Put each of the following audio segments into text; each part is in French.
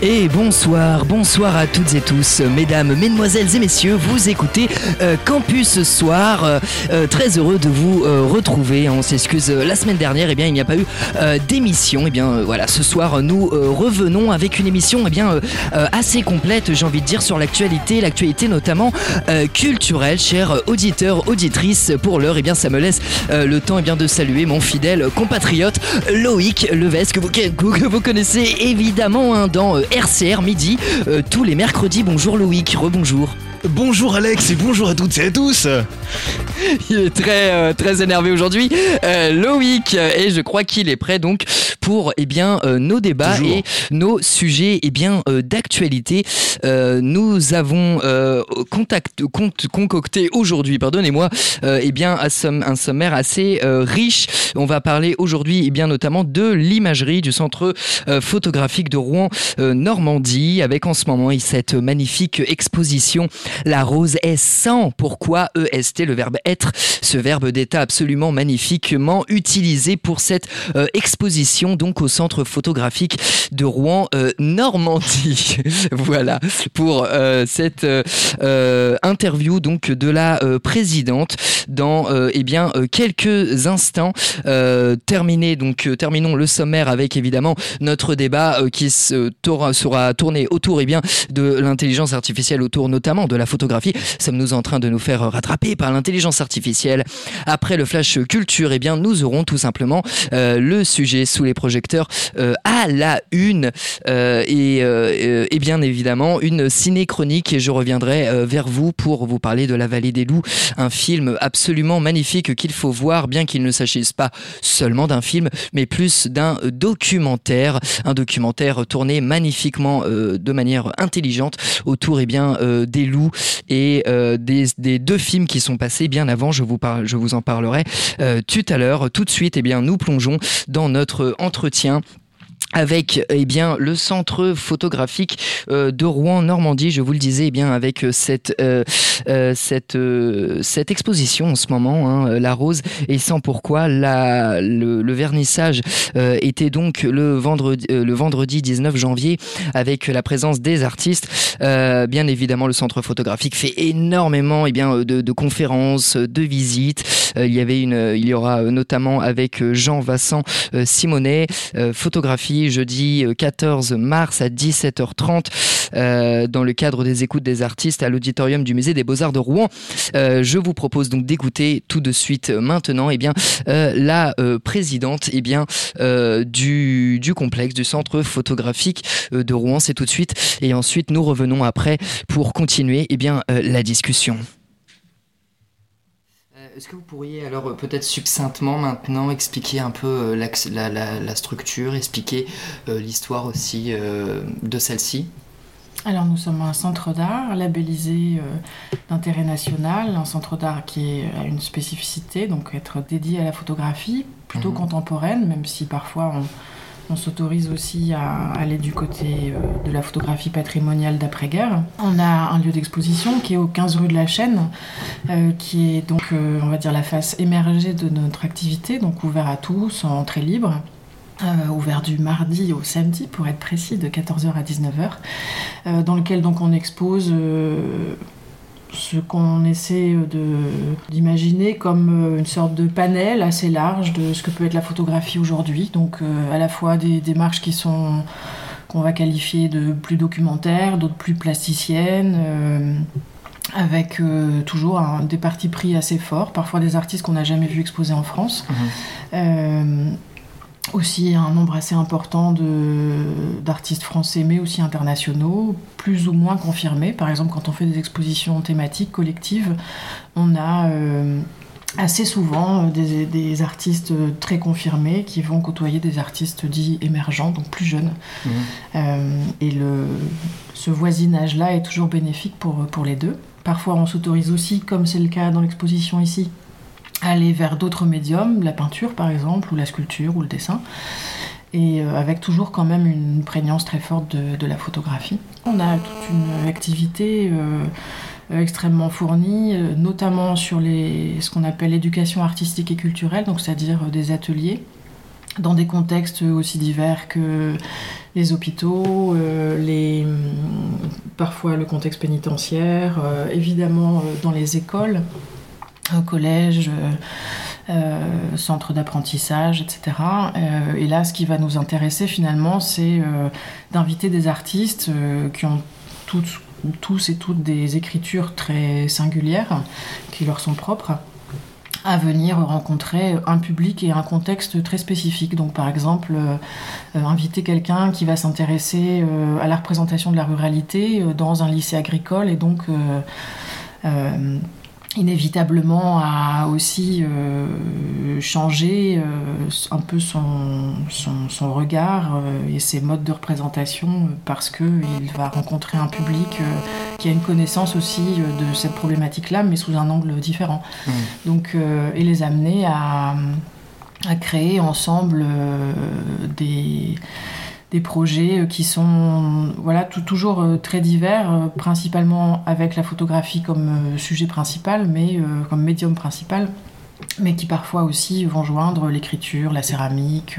Et bonsoir, bonsoir à toutes et tous, mesdames, mesdemoiselles et messieurs, vous écoutez euh, Campus ce soir. Euh, euh, très heureux de vous retrouver. On s'excuse, la semaine dernière, eh bien, il n'y a pas eu d'émission. Eh bien, voilà, ce soir, nous revenons avec une émission eh bien, assez complète, j'ai envie de dire, sur l'actualité, l'actualité notamment culturelle. Chers auditeurs, auditrices, pour l'heure, eh bien, ça me laisse le temps bien, de saluer mon fidèle compatriote Loïc Levesque, que vous, que vous connaissez évidemment hein, dans RCR midi euh, tous les mercredis. Bonjour Loïc, rebonjour. Bonjour Alex et bonjour à toutes et à tous. Il est très euh, très énervé aujourd'hui, euh, Loïc, et je crois qu'il est prêt donc pour eh bien nos débats et nos sujets eh bien d'actualité. nous avons contact, concocté aujourd'hui, pardonnez-moi, eh bien un sommaire assez riche. On va parler aujourd'hui eh bien notamment de l'imagerie du centre photographique de Rouen Normandie avec en ce moment cette magnifique exposition La rose est sans. Pourquoi EST, le verbe être, ce verbe d'état absolument magnifiquement utilisé pour cette euh, exposition donc au centre photographique de Rouen euh, Normandie. voilà pour euh, cette interview donc de la présidente dans eh bien quelques instants. terminé donc terminons le sommaire avec évidemment notre débat qui se sera tourné autour eh bien, de l'intelligence artificielle, autour notamment de la photographie. Sommes-nous en train de nous faire rattraper par l'intelligence artificielle Après le flash culture, eh bien, nous aurons tout simplement euh, le sujet sous les projecteurs euh, à la une euh, et, et, bien évidemment une ciné-chronique et je reviendrai vers vous pour vous parler de La Vallée des Loups, un film absolument magnifique qu'il faut voir, bien qu'il ne s'agisse pas seulement d'un film, mais plus d'un documentaire, un documentaire tourné magnifiquement de manière intelligente autour eh bien, des loups et euh, des, deux films qui sont passés bien avant. Je vous, en parlerai tout à l'heure. Tout de suite, eh bien, nous plongeons dans notre entretien avec eh bien le centre photographique euh, de Rouen Normandie je vous le disais eh bien avec euh, cette euh, cette cette exposition en ce moment hein, la rose. Et sans pourquoi la le, vernissage était donc le vendredi le vendredi 19 janvier avec la présence des artistes. Bien évidemment le centre photographique fait énormément eh bien de, de, conférences de visites. Il y avait une il y aura notamment avec Jean Vassan Simonet photographie jeudi 14 euh, mars à 17h30 euh, dans le cadre des écoutes des artistes à l'auditorium du musée des Beaux-Arts de Rouen. Euh, je vous propose donc d'écouter tout de suite maintenant eh bien, la présidente eh bien, du, du complexe, du centre photographique de Rouen. C'est tout de suite. Et ensuite, nous revenons après pour continuer eh bien, la discussion. Est-ce que vous pourriez alors euh, peut-être succinctement maintenant expliquer un peu euh, la, structure, expliquer euh, l'histoire aussi de celle-ci? Alors nous sommes un centre d'art labellisé d'intérêt national, un centre d'art qui a une spécificité, donc être dédié à la photographie, plutôt mhm. contemporaine, même si parfois on, on s'autorise aussi à aller du côté euh, de la photographie patrimoniale d'après-guerre. On a un lieu d'exposition qui est au 15 rue de la Chaîne, euh, qui est donc, euh, on va dire, la face émergée de notre activité, donc ouvert à tous, en entrée libre. ouvert du mardi au samedi pour être précis de 14h à 19h dans lequel donc on expose ce qu'on essaie d'imaginer comme euh, une sorte de panel assez large de ce que peut être la photographie aujourd'hui. Donc euh, à la fois des démarches qui sont qu'on va qualifier de plus documentaires, d'autres plus plasticiennes. Euh, avec toujours des partis pris assez forts, parfois des artistes qu'on n'a jamais vu exposer en France. Mmh aussi un nombre assez important d'artistes français mais aussi internationaux, plus ou moins confirmés. Par exemple, quand on fait des expositions thématiques collectives, on a euh, assez souvent des, des, artistes très confirmés qui vont côtoyer des artistes dits émergents, donc plus jeunes. Mmh. Euh, et le, ce voisinage-là est toujours bénéfique pour, pour les deux. Parfois, on s'autorise aussi, comme c'est le cas dans l'exposition ici, aller vers d'autres médiums, la peinture par exemple, ou la sculpture, ou le dessin, et euh, avec toujours quand même une prégnance très forte de, la photographie. On a toute une activité euh, extrêmement fournie, euh, notamment sur ce qu'on appelle l'éducation artistique et culturelle, donc c'est-à-dire des ateliers dans des contextes aussi divers que les hôpitaux, les, parfois le contexte pénitentiaire, évidemment dans les écoles, collège. Euh, centre d'apprentissage, etc. Euh, et là, ce qui va nous intéresser finalement, c'est euh, d'inviter des artistes qui ont tous et toutes des écritures très singulières, qui leur sont propres à venir rencontrer un public et un contexte très spécifique. Donc par exemple, inviter quelqu'un qui va s'intéresser à la représentation de la ruralité dans un lycée agricole et donc inévitablement a aussi euh, changé euh, un peu son, son, regard euh, et ses modes de représentation parce qu'il va rencontrer un public qui a une connaissance aussi de cette problématique-là, mais sous un angle différent. Mmh. Donc, et les amener à, à créer ensemble des des projets euh, qui sont voilà toujours euh, très divers, euh, principalement avec la photographie comme sujet principal, mais comme médium principal mais qui parfois aussi vont joindre l'écriture, la céramique.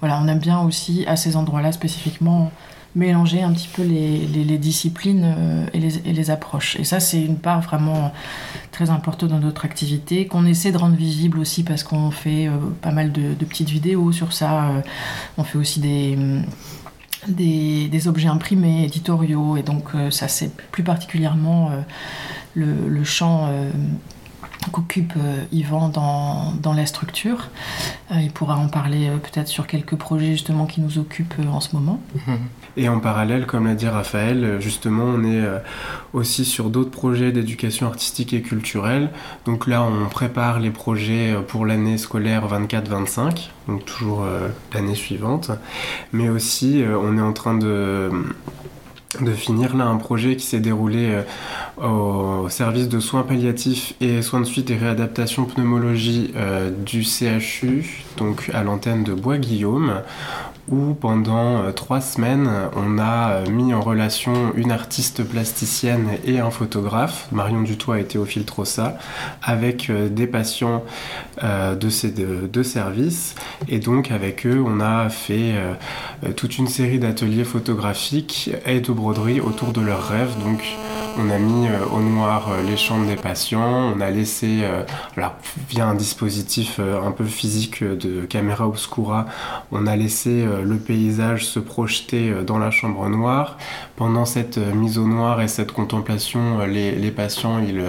voilà, on aime bien aussi à ces endroits-là spécifiquement mélanger un petit peu les, les, disciplines euh, et les, les, approches. Et ça, c'est une part vraiment très importante dans notre activité, qu'on essaie de rendre visible aussi parce qu'on fait euh, pas mal de, petites vidéos sur ça. Euh, on fait aussi des, des, des, objets imprimés, éditoriaux, et donc ça, c'est plus particulièrement le, le, champ qu'occupe Yvan dans, dans, la structure. il pourra en parler peut-être sur quelques projets justement qui nous occupent en ce moment. Et en parallèle, comme l'a dit Raphaël, justement, on est euh, aussi sur d'autres projets d'éducation artistique et culturelle. Donc là, on prépare les projets euh, pour l'année scolaire 24-25, donc toujours euh, l'année suivante. Mais aussi, on est en train de de finir là un projet qui s'est déroulé au service de soins palliatifs et soins de suite et réadaptation pneumologie du CHU, donc à l'antenne de Bois-Guillaume, où pendant euh, trois semaines, on a euh, mis en relation une artiste plasticienne et un photographe, Marion Dutoit et Théophile Trossa, avec euh, des patients de ces deux services. Et donc avec eux, on a fait toute une série d'ateliers photographiques autour de leurs rêves. Donc on a mis euh, au noir euh, les chambres des patients, on a laissé, euh, via un dispositif un peu physique de caméra obscura, on a laissé le paysage se projeter dans la chambre noire. Pendant cette mise au noir et cette contemplation, les, patients, ils,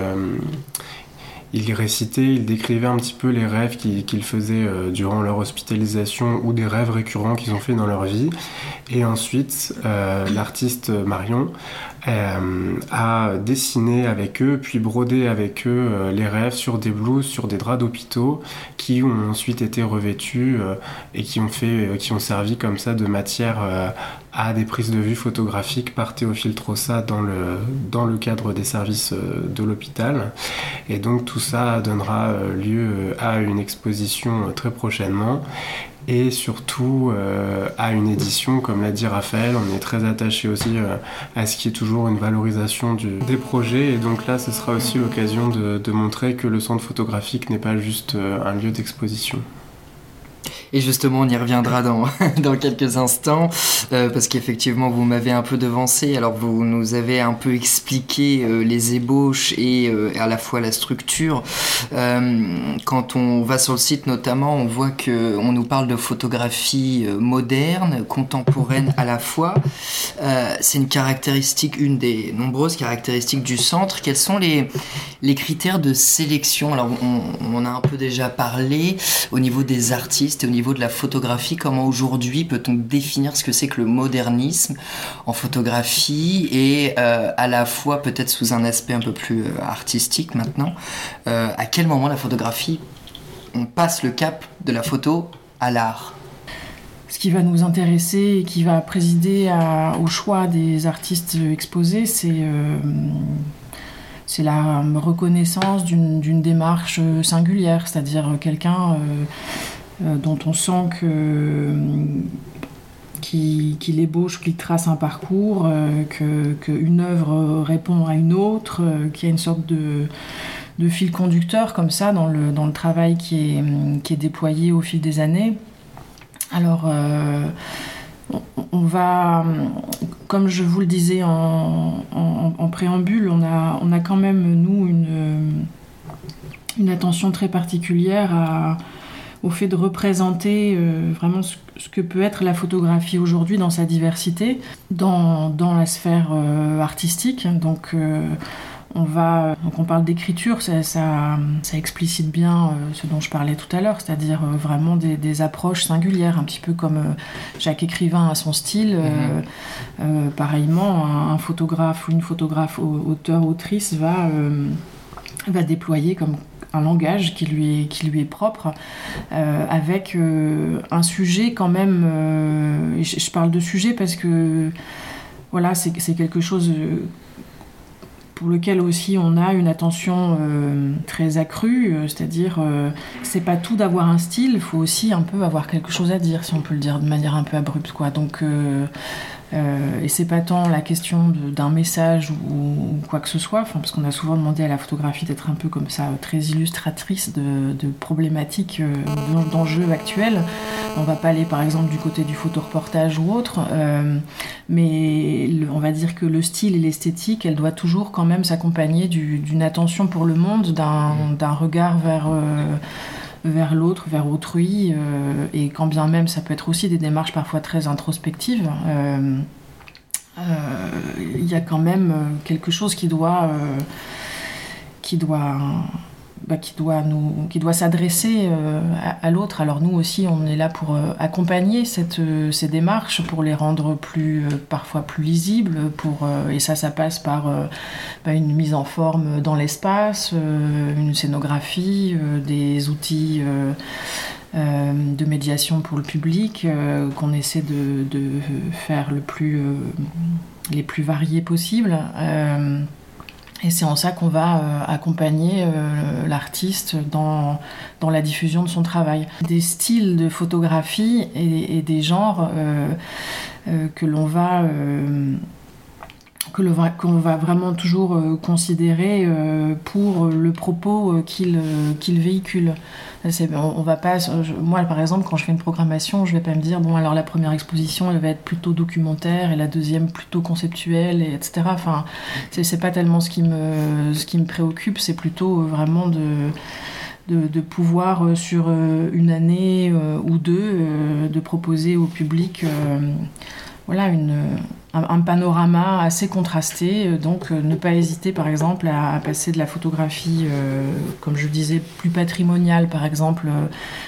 ils récitaient, ils décrivaient un petit peu les rêves qu'ils faisaient durant leur hospitalisation ou des rêves récurrents qu'ils ont fait dans leur vie. Et ensuite, l'artiste Marion euh, à dessiner avec eux, puis broder avec eux euh, les rêves sur des blouses, sur des draps d'hôpitaux, qui ont ensuite été revêtus euh, et qui ont, fait, qui ont servi comme ça de matière à des prises de vue photographiques par Théophile Trossa dans le, dans le cadre des services de l'hôpital. Et donc tout ça donnera lieu à une exposition très prochainement et surtout euh, à une édition, comme l'a dit Raphaël, on est très attaché aussi euh, à ce qui est toujours une valorisation des projets et donc là ce sera aussi l'occasion de, montrer que le centre photographique n'est pas juste euh, un lieu d'exposition. Et justement, on y reviendra dans, dans quelques instants, euh, parce qu'effectivement, vous m'avez un peu devancé. Alors, vous nous avez un peu expliqué euh, les ébauches et euh, à la fois la structure. quand on va sur le site, notamment, on voit que on nous parle de photographie moderne, contemporaine à la fois. C'est une caractéristique, une des nombreuses caractéristiques du centre. Quels sont les, les critères de sélection? Alors, on, on a un peu déjà parlé au niveau des artistes et au niveau de la photographie, comment aujourd'hui peut-on définir ce que c'est que le modernisme en photographie et euh, à la fois peut-être sous un aspect un peu plus euh, artistique maintenant, euh, à quel moment la photographie, on passe le cap de la photo à l'art? Ce qui va nous intéresser et qui va présider au choix des artistes exposés, c'est la reconnaissance d'une démarche singulière, c'est-à-dire quelqu'un dont on sent que euh, qu'il ébauche, qu'il trace un parcours, euh, qu'une œuvre répond à une autre, qu'il y a une sorte de, de, fil conducteur comme ça dans le, dans le travail qui est, qui est déployé au fil des années. Alors, on va, comme je vous le disais en, préambule, on a, on a quand même, nous, une, une attention très particulière au fait de représenter vraiment ce, que peut être la photographie aujourd'hui dans sa diversité, dans, dans la sphère artistique. Donc, on va, donc on parle d'écriture, ça, ça, explicite bien euh, ce dont je parlais tout à l'heure, c'est-à-dire euh, vraiment des, approches singulières, un petit peu comme euh, chaque écrivain a son style. Mhm. pareillement, un, photographe ou une photographe auteur autrice va va déployer comme un langage qui lui est, qui lui est propre, avec un sujet quand même. Je, je, parle de sujet parce que voilà, c'est quelque chose pour lequel aussi on a une attention euh, très accrue, euh, c'est-à-dire euh, c'est pas tout d'avoir un style, il faut aussi un peu avoir quelque chose à dire, si on peut le dire de manière un peu abrupte, quoi. Donc euh, et c'est pas tant la question d'un message ou, quoi que ce soit, parce qu'on a souvent demandé à la photographie d'être un peu comme ça, très illustratrice de, problématiques, euh, d'enjeux actuels. On va pas aller par exemple du côté du photoreportage ou autre, euh, mais on va dire que le style et l'esthétique, elle doit toujours quand même s'accompagner d'une attention pour le monde, d'un regard vers vers l'autre, vers autrui, euh, et quand bien même ça peut être aussi des démarches parfois très introspectives, euh, euh, il y a quand même quelque chose qui doit, qui doit bah, qui doit nous qui doit s'adresser euh, à, l'autre. Alors nous aussi on est là pour euh, accompagner euh, ces démarches pour les rendre plus parfois plus lisibles pour et ça ça passe par bah, une mise en forme dans l'espace une scénographie des outils de médiation pour le public qu'on essaie de, de, faire le plus les plus variés possibles et c'est en ça qu'on va euh, accompagner euh, l'artiste dans, la diffusion de son travail. Des styles de photographie et, des genres euh, que l'on va que qu'on va vraiment toujours euh, considérer euh, pour le propos euh, qu'il qu'il véhicule. On, va pas, moi par exemple, quand je fais une programmation, je vais pas me dire bon alors la première exposition elle va être plutôt documentaire et la deuxième plutôt conceptuelle et etc. Enfin, c'est pas tellement ce qui me ce qui me préoccupe, c'est plutôt vraiment de, de, pouvoir sur une année ou deux de proposer au public voilà un, panorama assez contrasté. Euh, donc, euh, ne pas hésiter, par exemple, à, passer de la photographie, euh, comme je le disais, plus patrimoniale, par exemple,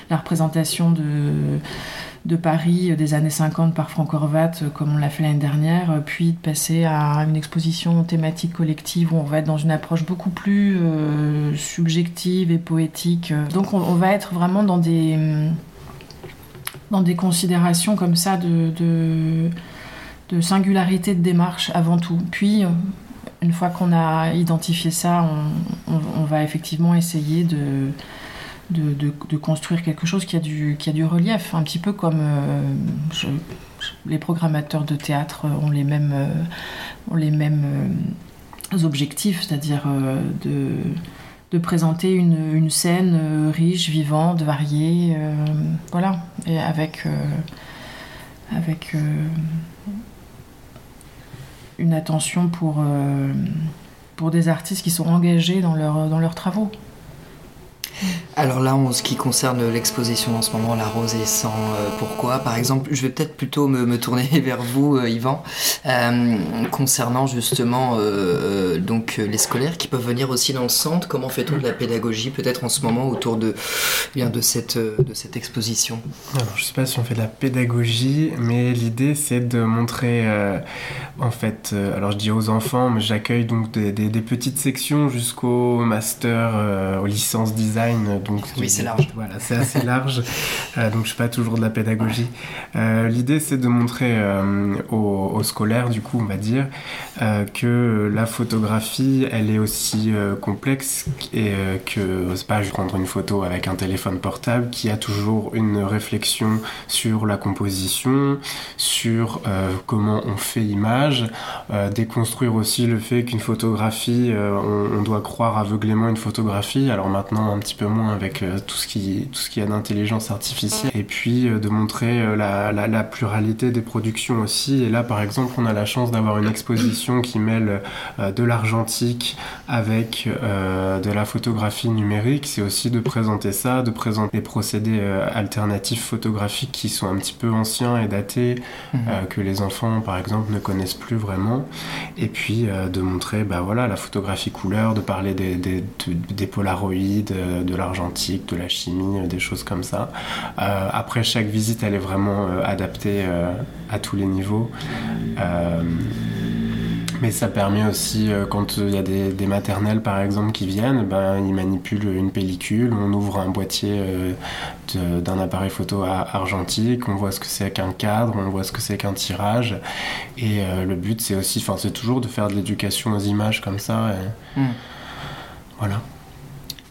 la représentation de Paris des années 50 par Franck Horvat, comme on l'a fait l'année dernière, puis de passer à une exposition thématique collective où on va être dans une approche beaucoup plus subjective et poétique. Donc on, va être vraiment dans des, des considérations comme ça de singularité de démarche avant tout. Puis, euh, une fois qu'on a identifié ça, on, va effectivement essayer de, construire quelque chose qui a, du, qui a du relief, un petit peu comme euh, les programmateurs de théâtre ont les mêmes, euh, ont les mêmes objectifs, c'est-à-dire de, présenter une, scène riche, vivante, variée, voilà, et avec, avec une attention pour, euh, pour des artistes qui sont engagés dans, leur, dans leurs travaux. Alors là, en ce qui concerne l'exposition en ce moment, La Rose et sans euh, pourquoi, par exemple, je vais peut-être plutôt me, tourner vers vous, euh, Yvan, euh, concernant justement donc les scolaires qui peuvent venir aussi dans le centre. Comment fait-on de la pédagogie, peut-être en ce moment autour de bien de cette de cette exposition? Alors, je sais pas si on fait de la pédagogie, mais l'idée c'est de montrer en fait, alors je dis aux enfants, mais j'accueille donc des, des, petites sections jusqu'au master, aux licences design donc oui, c'est large. Voilà, c'est assez large. Euh, donc je fais pas toujours de la pédagogie. Euh, l'idée, c'est de montrer euh, aux, scolaires, du coup, on va dire, que la photographie, elle est aussi complexe et que c'est pas juste prendre une photo avec un téléphone portable, qui a toujours une réflexion sur la composition, sur comment on fait image, déconstruire aussi le fait qu'une photographie, on, on, doit croire aveuglément une photographie. Alors maintenant, un petit peu moins avec tout ce qui tout ce qui a d'intelligence artificielle et puis de montrer la, la, pluralité des productions aussi. Et là, par exemple, on a la chance d'avoir une exposition qui mêle de l'argentique avec de la photographie numérique. C'est aussi de présenter ça, de présenter des procédés alternatifs photographiques qui sont un petit peu anciens et datés, mhm. que les enfants, par exemple, ne connaissent plus vraiment. Et puis de montrer bah, voilà, la photographie couleur, de parler des, des, des polaroïdes, euh, de l'argentique, de la chimie, euh, des choses comme ça. Euh, après, chaque visite, elle est vraiment adaptée à tous les niveaux. Mais ça permet aussi, quand il y a des, maternelles par exemple qui viennent, ben, ils manipulent une pellicule, on ouvre un boîtier d'un appareil photo argentique, on voit ce que c'est qu'un cadre, on voit ce que c'est qu'un tirage. Et le but, c'est aussi, enfin, c'est toujours de faire de l'éducation aux images comme ça. Hmm. Voilà.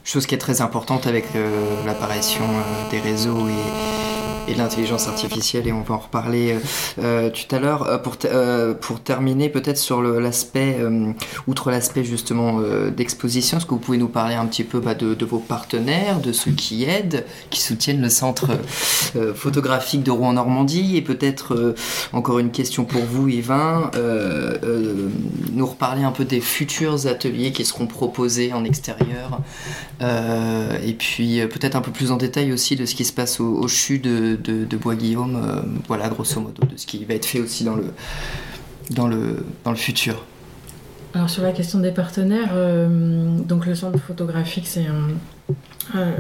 Chose qui est très importante avec euh, l'apparition euh, des réseaux et, et l'intelligence artificielle, et on va en reparler euh, tout à l'heure. pour, pour terminer, peut-être sur l'aspect, outre l'aspect justement d'exposition, est-ce que vous pouvez nous parler un petit peu bah, de, de, vos partenaires, de ceux qui aident, qui soutiennent le centre photographique de Rouen-Normandie, et peut-être encore une question pour vous, Yvain, nous reparler un peu des futurs ateliers qui seront proposés en extérieur euh, et puis euh, peut-être un peu plus en détail aussi de ce qui se passe au, CHU de, de, Bois-Guillaume, euh, voilà grosso modo, de ce qui va être fait aussi dans le, dans le, dans le futur. Alors sur la question des partenaires, donc le centre photographique c'est un, euh,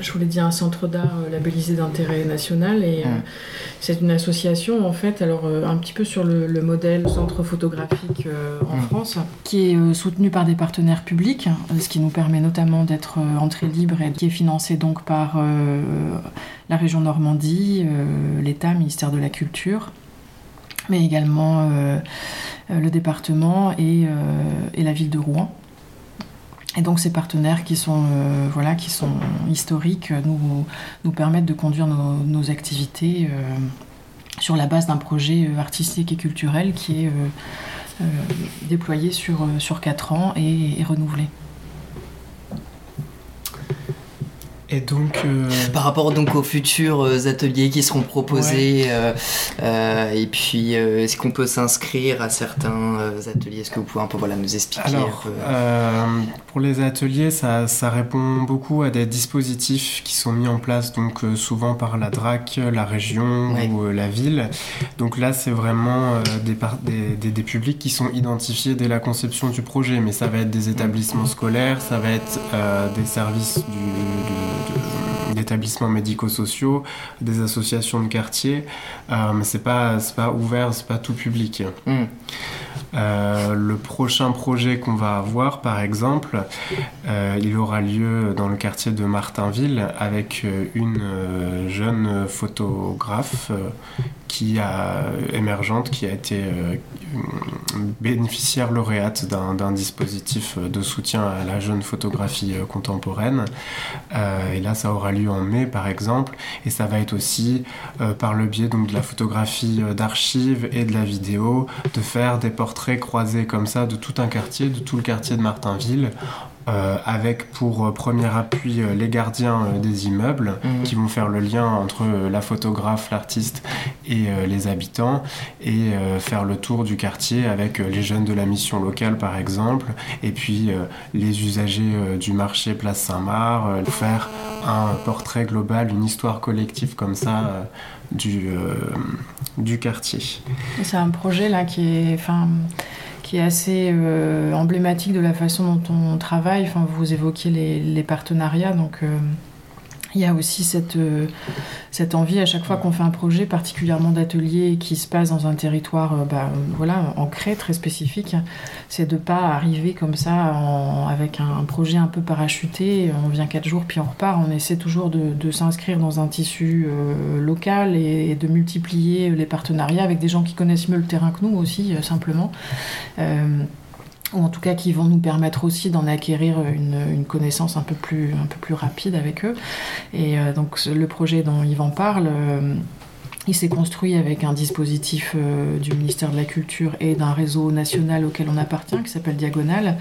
je voulais dire un centre d'art euh, labellisé d'intérêt national et euh, c'est une association en fait alors un petit peu sur le, modèle centre photographique en France. Qui est soutenu par des partenaires publics ce qui nous permet notamment d'être entrée libre et qui est financé donc par la région Normandie, l'État, ministère de la Culture mais également le département et la ville de Rouen. Et donc ces partenaires qui sont, euh, voilà, qui sont historiques nous, nous permettent de conduire nos, activités euh, sur la base d'un projet euh, artistique et culturel qui est déployé sur, sur 4 ans et renouvelé. Et donc, euh, par rapport donc aux futurs euh, ateliers qui seront proposés, euh, et puis est-ce qu'on peut s'inscrire à certains ateliers? Est-ce que vous pouvez un peu voilà nous expliquer Alors, pour les ateliers, ça, ça, répond beaucoup à des dispositifs qui sont mis en place donc souvent par la DRAC, la région ou la ville. Donc là, c'est vraiment des, des, des, publics qui sont identifiés dès la conception du projet, mais ça va être des établissements scolaires, ça va être des services du d'établissements médico-sociaux, des associations de quartier, euh, mais c'est pas pas ouvert, c'est pas tout public. Hmm. Euh, le prochain projet qu'on va avoir, par exemple, euh, il aura lieu dans le quartier de Martinville avec une jeune photographe qui a émergente, qui a été bénéficiaire lauréate d'un dispositif de soutien à la jeune photographie contemporaine. et là, ça aura lieu en mai, par exemple, et ça va être aussi par le biais donc de la photographie d'archives et de la vidéo, de faire des portraits très croisé comme ça de tout un quartier, de tout le quartier de Martinville, euh, avec pour euh, premier appui euh, les gardiens des immeubles mhm. qui vont faire le lien entre la photographe, l'artiste et les habitants et faire le tour du quartier avec les jeunes de la mission locale par exemple et puis les usagers du marché Place Saint-Marc, faire un portrait global, une histoire collective comme ça du, euh, du quartier. C'est un projet là qui est, enfin, qui est assez euh, emblématique de la façon dont on travaille. Enfin, vous évoquiez les, les partenariats, donc euh, il y a aussi cette, euh, cette envie à chaque fois qu'on fait un projet, particulièrement d'atelier qui se passe dans un territoire euh, bah, voilà, ancré, très spécifique, c'est de ne pas arriver comme ça avec un, projet un peu parachuté, on vient quatre jours puis on repart, on essaie toujours de, s'inscrire dans un tissu euh, local et, de multiplier les partenariats avec des gens qui connaissent mieux le terrain que nous aussi, simplement ou en tout cas qui vont nous permettre aussi d'en acquérir une, connaissance un peu, plus, un peu plus rapide avec eux. Et euh, donc le projet dont Yvan parle, euh, Il s'est construit avec un dispositif euh, du ministère de la Culture et d'un réseau national auquel on appartient, qui s'appelle Diagonale.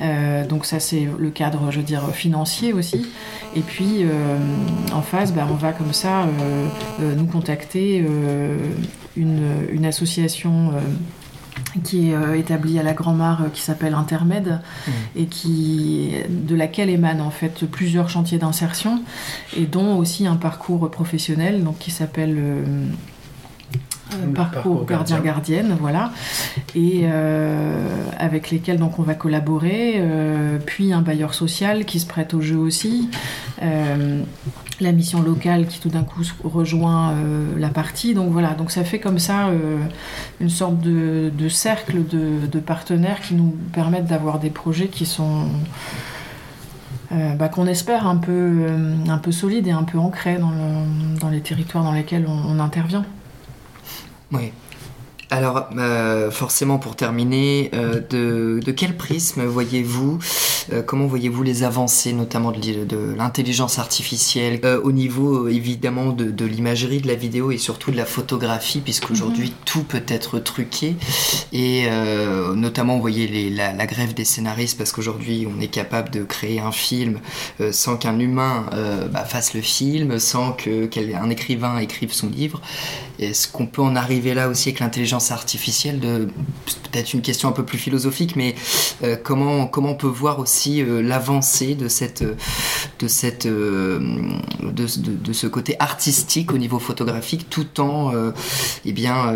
Euh, donc ça, c'est le cadre, je veux dire, financier aussi. Et puis, en face, bah, on va comme ça nous contacter une, association qui est établie à la Grand-Mare qui s'appelle Intermède mmh. et qui de laquelle émanent en fait plusieurs chantiers d'insertion et dont aussi un parcours professionnel donc qui s'appelle euh, parcours, gardien gardienne voilà et euh, avec lesquels donc on va collaborer euh, puis un bailleur social qui se prête au jeu aussi la mission locale qui tout d'un coup rejoint la partie. Donc voilà. Donc ça fait comme ça une sorte de, cercle de, partenaires qui nous permettent d'avoir des projets qui sont euh, bah, qu'on espère un peu, euh, un peu solide et un peu ancré dans, dans les territoires dans lesquels on, on intervient. Oui, alors, euh, forcément, pour terminer, euh, de, de, quel prisme voyez-vous, euh, comment voyez-vous les avancées, notamment de, de l'intelligence artificielle, au niveau évidemment de, l'imagerie, de la vidéo et surtout de la photographie, puisqu'aujourd'hui mhm. tout peut être truqué, et notamment, vous voyez les, la, la, grève des scénaristes, parce qu'aujourd'hui on est capable de créer un film sans qu'un humain bah, fasse le film, sans qu'un écrivain écrive son livre. Est-ce qu'on peut en arriver là aussi avec l'intelligence artificielle de peut-être une question un peu plus philosophique, mais euh, comment comment on peut voir aussi euh, l'avancée de cette de cette euh, ce côté artistique au niveau photographique, tout en eh bien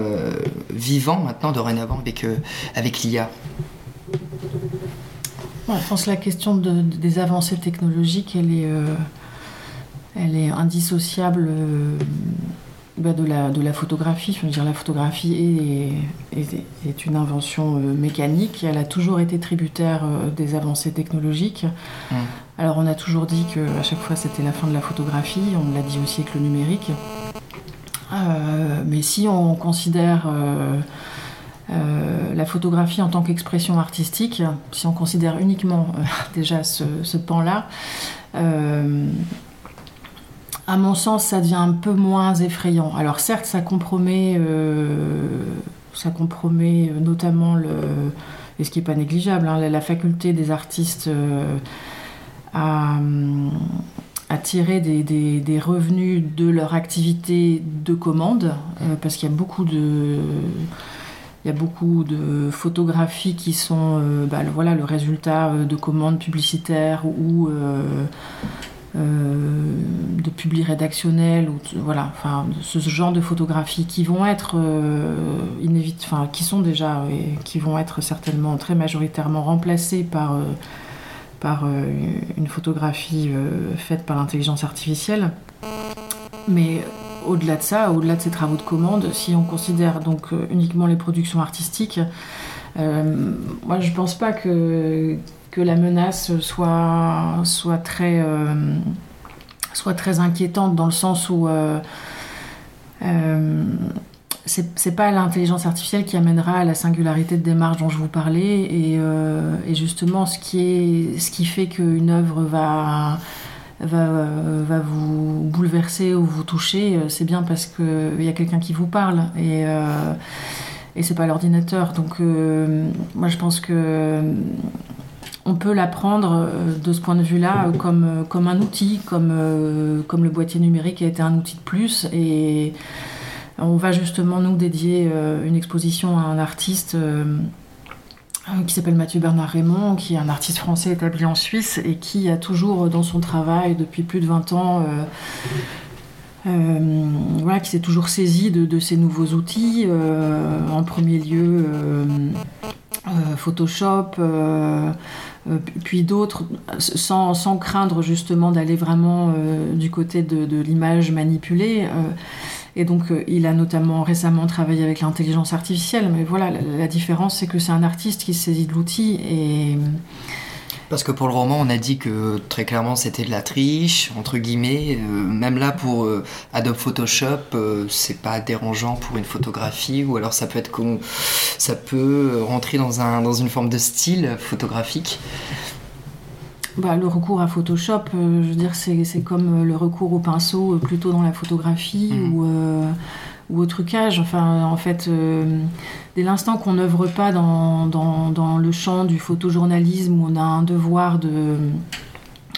vivant maintenant dorénavant avec avec l'IA. je pense la question de, des avancées technologiques, elle est elle est indissociable bah, de, la, de la photographie. Je veux dire, la photographie est, est, une invention euh, mécanique. Elle a toujours été tributaire euh, des avancées technologiques. Mmh. Alors, on a toujours dit qu'à chaque fois, c'était la fin de la photographie. On l'a dit aussi avec le numérique. Euh, mais si on considère la photographie en tant qu'expression artistique, si on considère uniquement déjà ce, ce pan-là, à mon sens, ça devient un peu moins effrayant. Alors certes, ça compromet, euh, ça compromet euh, notamment le, et ce qui n'est pas négligeable, hein, la, faculté des artistes euh, à, tirer des, revenus de leur activité de commande, parce qu'il y a beaucoup de il y a beaucoup de photographies qui sont bah, voilà, le résultat de commandes publicitaires ou de publi rédactionnels ou voilà, enfin ce genre de photographies qui vont être euh, enfin qui sont déjà et qui vont être certainement très majoritairement remplacées par euh, par une photographie faite par l'intelligence artificielle. Mais au-delà de ça, au-delà de ces travaux de commande, si on considère donc uniquement les productions artistiques, moi je pense pas que que la menace soit, soit, très, euh, soit très inquiétante dans le sens où euh, euh, c'est pas l'intelligence artificielle qui amènera à la singularité de démarche dont je vous parlais et, et justement ce qui, est, ce qui fait qu'une œuvre va, va, va, vous bouleverser ou vous toucher, c'est bien parce qu'il y a quelqu'un qui vous parle et, et c'est pas l'ordinateur. Donc moi je pense que on peut l'apprendre euh, de ce point de vue-là euh, comme, euh, comme un outil, comme, le boîtier numérique a été un outil de plus. Et on va justement nous dédier une exposition à un artiste qui s'appelle Mathieu Bernard Raymond, qui est un artiste français établi en Suisse et qui a toujours dans son travail depuis plus de 20 ans voilà, qui s'est toujours saisi de, ces nouveaux outils. en premier lieu, Photoshop, puis d'autres, sans, sans, craindre justement d'aller vraiment euh, du côté de, de l'image manipulée. Euh, et donc, il a notamment récemment travaillé avec l'intelligence artificielle. Mais voilà, la, différence, c'est que c'est un artiste qui saisit de l'outil et parce que pour le roman, on a dit que très clairement c'était de la triche, entre guillemets. Euh, même là, pour euh, Adobe Photoshop, euh, c'est pas dérangeant pour une photographie, ou alors ça peut être ça peut rentrer dans, un, dans une forme de style photographique. Bah, le recours à Photoshop, je veux dire, c'est comme le recours au pinceau plutôt dans la photographie, mmh. ou ou au trucage. Enfin, en fait, dès l'instant qu'on n'œuvre pas dans, dans, dans, le champ du photojournalisme, où on a un devoir de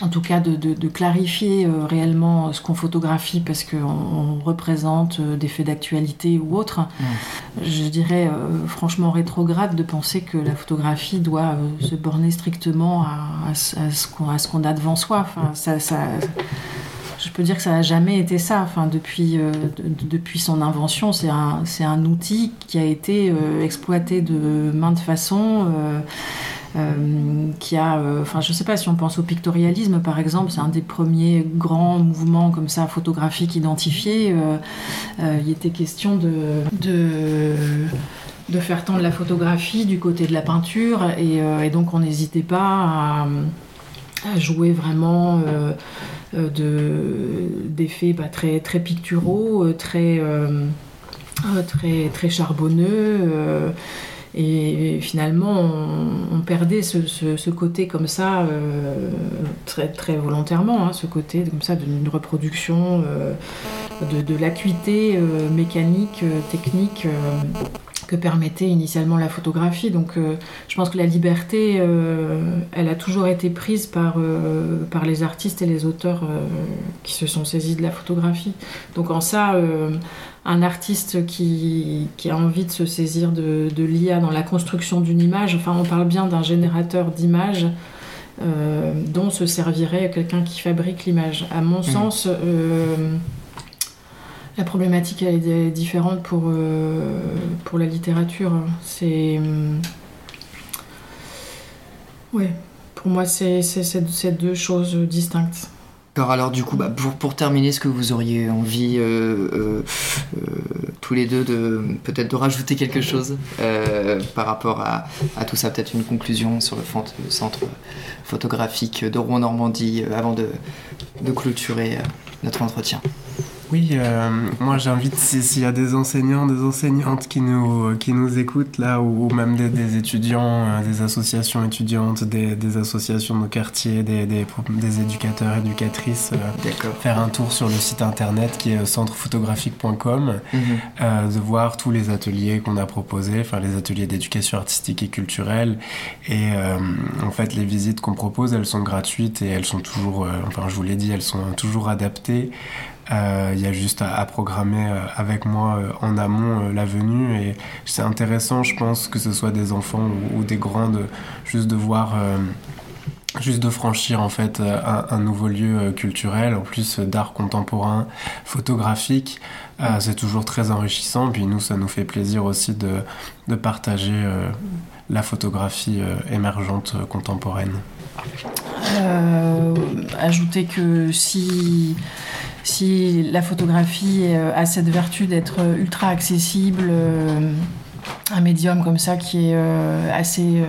en tout cas de, clarifier euh, réellement ce qu'on photographie parce qu'on représente euh, des faits d'actualité ou autre. Je dirais euh, franchement rétrograde de penser que la photographie doit se borner strictement à, ce qu'on a devant soi. Enfin, ça, je peux dire que ça n'a jamais été ça. Enfin, depuis, depuis son invention, c'est un, un, outil qui a été exploité de maintes façons. Euh, qui a, euh, enfin je sais pas si on pense au pictorialisme par exemple, c'est un des premiers grands mouvements comme ça photographiques identifiés. Euh, il était question de, de de faire tendre la photographie du côté de la peinture et, donc on n'hésitait pas à, jouer vraiment d'effets bah, très, picturaux, très, très, très charbonneux. Et finalement, on, perdait ce, côté comme ça, euh, très, très volontairement, hein, ce côté comme ça d'une reproduction, euh, de, l'acuité euh, mécanique, technique que permettait initialement la photographie. Donc je pense que la liberté, elle a toujours été prise par, par les artistes et les auteurs qui se sont saisis de la photographie. Donc en ça, un artiste qui, a envie de se saisir de, l'IA dans la construction d'une image, enfin on parle bien d'un générateur d'images euh, dont se servirait quelqu'un qui fabrique l'image. À mon mmh. sens, euh, la problématique est différente pour, euh, pour la littérature. C'est. ouais, pour moi, c'est deux choses distinctes alors du coup, bah, pour, terminer, est-ce que vous auriez envie euh, euh, euh, tous les deux de peut-être de rajouter quelque chose par rapport à, tout ça, peut-être une conclusion sur le, centre photographique de Rouen-Normandie avant de clôturer notre entretien oui, euh, moi j'invite s'il y a des enseignants, des enseignantes qui nous, qui nous écoutent là, ou, même des, étudiants, euh, des associations étudiantes, des, associations de quartier, des, des, éducateurs, éducatrices, euh, faire un tour sur le site internet qui est centrephotographique.com, mhm. de voir tous les ateliers qu'on a proposés, enfin les ateliers d'éducation artistique et culturelle. Et en fait, les visites qu'on propose, elles sont gratuites et elles sont toujours, enfin je vous l'ai dit, elles sont toujours adaptées. Il euh, y a juste à, programmer euh, avec moi euh, en amont la venue et c'est intéressant, je pense, que ce soit des enfants ou, des grands, juste de voir juste de franchir en fait un, nouveau lieu culturel, en plus d'art contemporain, photographique, c'est toujours très enrichissant. Puis nous, ça nous fait plaisir aussi de partager la photographie émergente contemporaine. ajouter que si si la photographie euh, a cette vertu d'être euh, ultra accessible, euh, un médium comme ça qui est assez,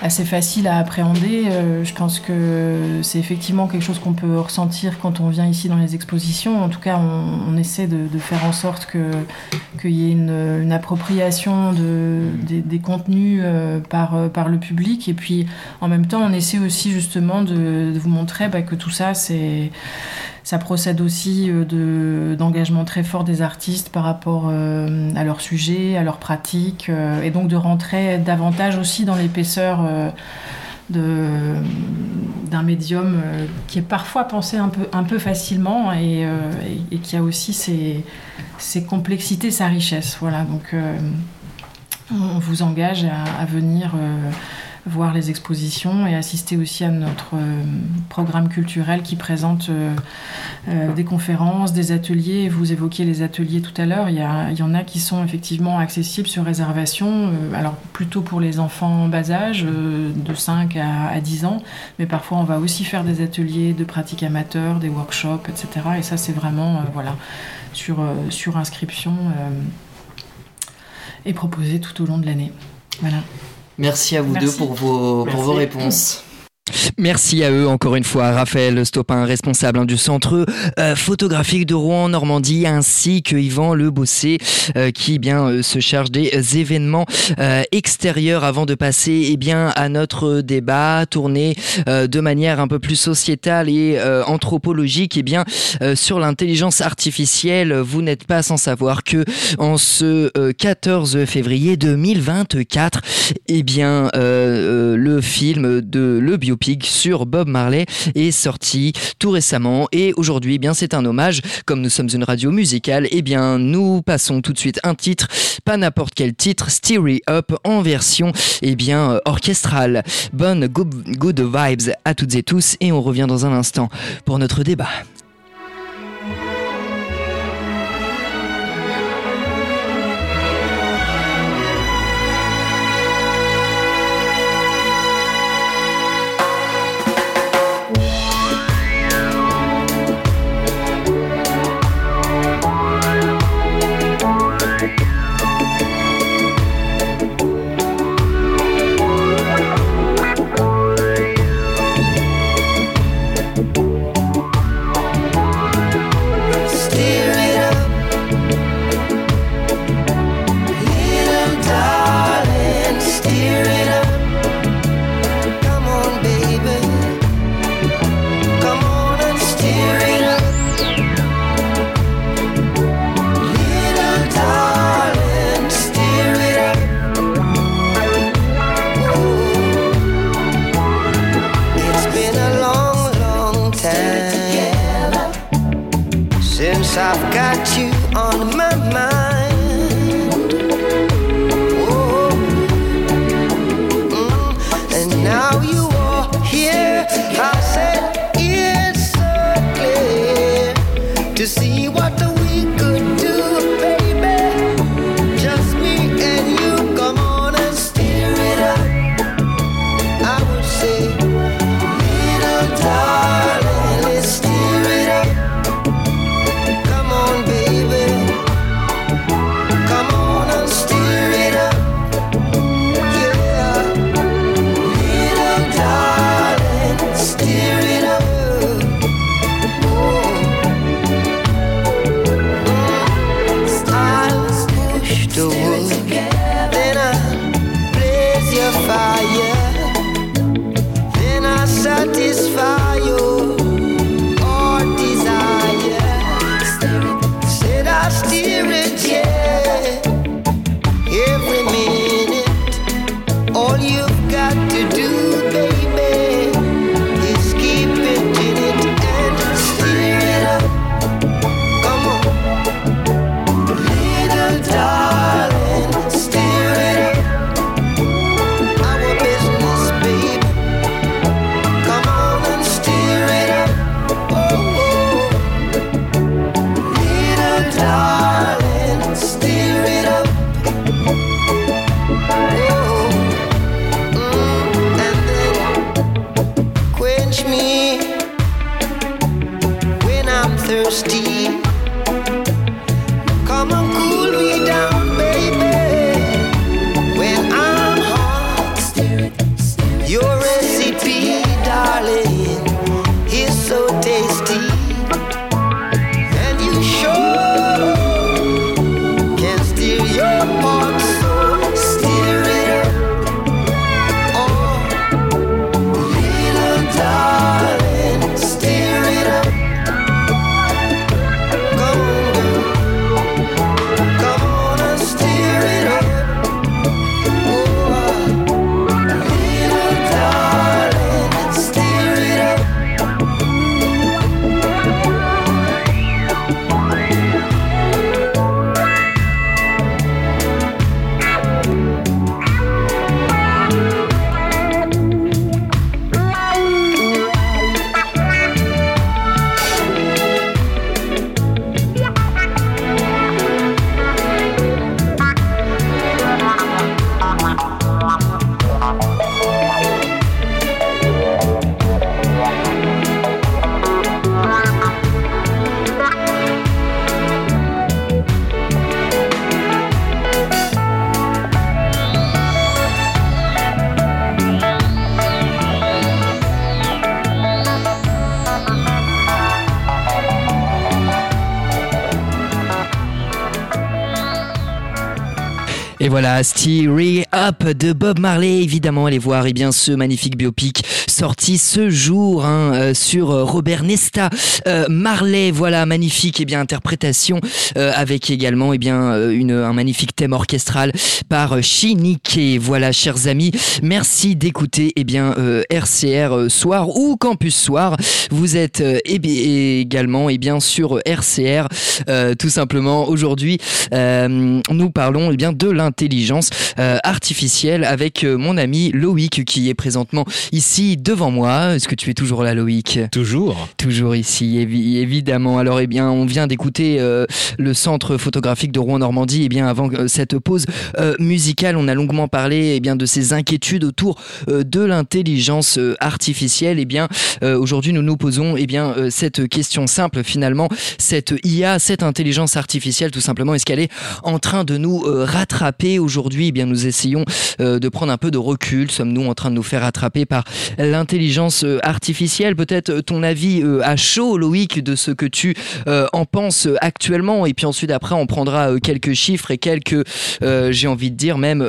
assez facile à appréhender. je pense que c'est effectivement quelque chose qu'on peut ressentir quand on vient ici dans les expositions. En tout cas, on, essaie de, faire en sorte qu'il y ait une, appropriation de, des, contenus par, par le public. Et puis, en même temps, on essaie aussi justement de, vous montrer bah, que tout ça, c'est ça procède aussi euh, d'engagement très fort des artistes par rapport euh, à leur sujet, à leur pratique, euh, et donc de rentrer davantage aussi dans l'épaisseur d'un médium qui est parfois pensé un peu, un peu facilement et, qui a aussi ses, ses, complexités, sa richesse. Voilà, donc on vous engage à venir voir les expositions et assister aussi à notre euh, programme culturel qui présente euh, euh, des conférences, des ateliers. Vous évoquiez les ateliers tout à l'heure. Il, y en a qui sont effectivement accessibles sur réservation, alors plutôt pour les enfants en bas âge, de 5 à, 10 ans, mais parfois on va aussi faire des ateliers de pratique amateur, des workshops, etc. Et ça, c'est vraiment voilà, sur, sur inscription et proposé tout au long de l'année. Voilà. Merci à vous deux pour vos, pour vos réponses. Merci à eux encore une fois, Raphaël Stopin, responsable hein, du centre euh, photographique de Rouen Normandie, ainsi que Yvan Le Bossé, euh, qui eh bien euh, se charge des événements extérieurs avant de passer eh bien à notre débat tourné de manière un peu plus sociétale et anthropologique eh bien sur l'intelligence artificielle. Vous n'êtes pas sans savoir que en ce 14 février 2024, eh bien le film de le biopic sur Bob Marley est sorti tout récemment et aujourd'hui, eh bien c'est un hommage. Comme nous sommes une radio musicale, eh bien nous passons tout de suite un titre, pas n'importe quel titre, Steer Up en version eh bien orchestrale. Bonne good vibes à toutes et tous et on revient dans un instant pour notre débat. Since I've got you on my mind. Voilà, Steer Up de Bob Marley, évidemment, allez voir et bien, ce magnifique biopic sorti ce jour hein, euh, sur euh, Robert Nesta. Euh, Marley, voilà, magnifique et bien, interprétation avec également et bien, une, un magnifique thème orchestral par Shinike. Voilà, chers amis, merci d'écouter et bien, RCR Soir ou Campus Soir. Vous êtes également et bien, sur RCR, tout simplement. Aujourd'hui, nous parlons et bien, de l'intelligence euh, artificielle avec euh, mon ami Loïc qui est présentement ici devant moi. Est-ce que tu es toujours là Loïc? Toujours. Toujours ici, évidemment. Alors eh bien, on vient d'écouter euh, le centre photographique de Rouen-Normandie. Et eh bien avant cette pause musicale, on a longuement parlé eh bien de ces inquiétudes autour de l'intelligence artificielle. Et bien aujourd'hui, nous nous posons eh bien cette question simple finalement, cette IA, cette intelligence artificielle tout simplement, est-ce qu'elle est en train de nous rattraper aujourd'hui eh bien nous essayons euh, de prendre un peu de recul. Sommes-nous en train de nous faire rattraper par l'intelligence euh, artificielle? Peut-être euh, ton avis à chaud, Loïc, de ce que tu en penses actuellement. Et puis ensuite, après, on prendra quelques chiffres et quelques, j'ai envie de dire même,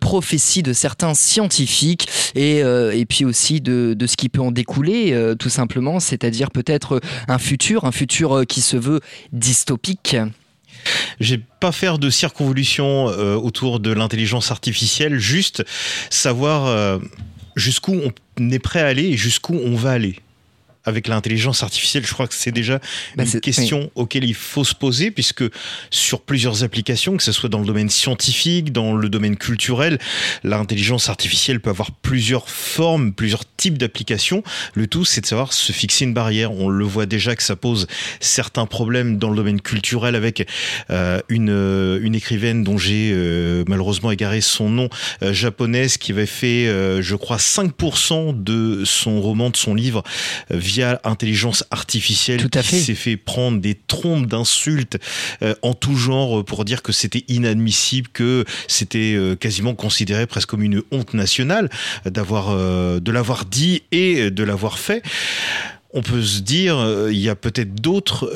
prophéties de certains scientifiques et, et puis aussi de, de, ce qui peut en découler, tout simplement, c'est-à-dire peut-être un futur, un futur qui se veut dystopique. J'ai pas faire de circonvolution euh, autour de l'intelligence artificielle, juste savoir euh, jusqu'où on est prêt à aller et jusqu'où on va aller avec l'intelligence artificielle, je crois que c'est déjà bah, une question auquel il faut se poser, puisque sur plusieurs applications, que ce soit dans le domaine scientifique, dans le domaine culturel, l'intelligence artificielle peut avoir plusieurs formes, plusieurs types d'applications. Le tout, c'est de savoir se fixer une barrière. On le voit déjà que ça pose certains problèmes dans le domaine culturel avec euh, une, euh, une écrivaine dont j'ai euh, malheureusement égaré son nom, japonaise, qui avait fait, je crois, 5% de son roman, de son livre, via intelligence artificielle Tout à qui s'est fait prendre des trompes d'insultes euh, en tout genre pour dire que c'était inadmissible, que c'était euh, quasiment considéré presque comme une honte nationale d'avoir euh, de l'avoir dit et de l'avoir fait. On peut se dire, il y a peut-être d'autres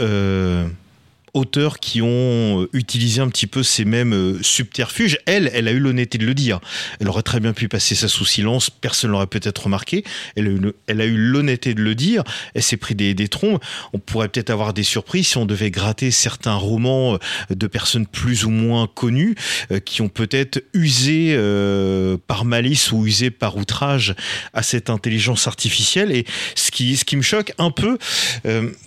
auteurs qui ont euh, utilisé un petit peu ces mêmes euh, subterfuges. Elle, elle a eu l'honnêteté de le dire. Elle aurait très bien pu passer ça sous silence, personne l'aurait peut-être remarqué. Elle a eu, elle a eu l'honnêteté de le dire. Elle s'est pris des, des trompes. On pourrait peut-être avoir des surprises si on devait gratter certains romans euh, de personnes plus ou moins connues qui ont peut-être usé par malice ou usé par outrage à cette intelligence artificielle. Et ce qui, ce qui me choque un peu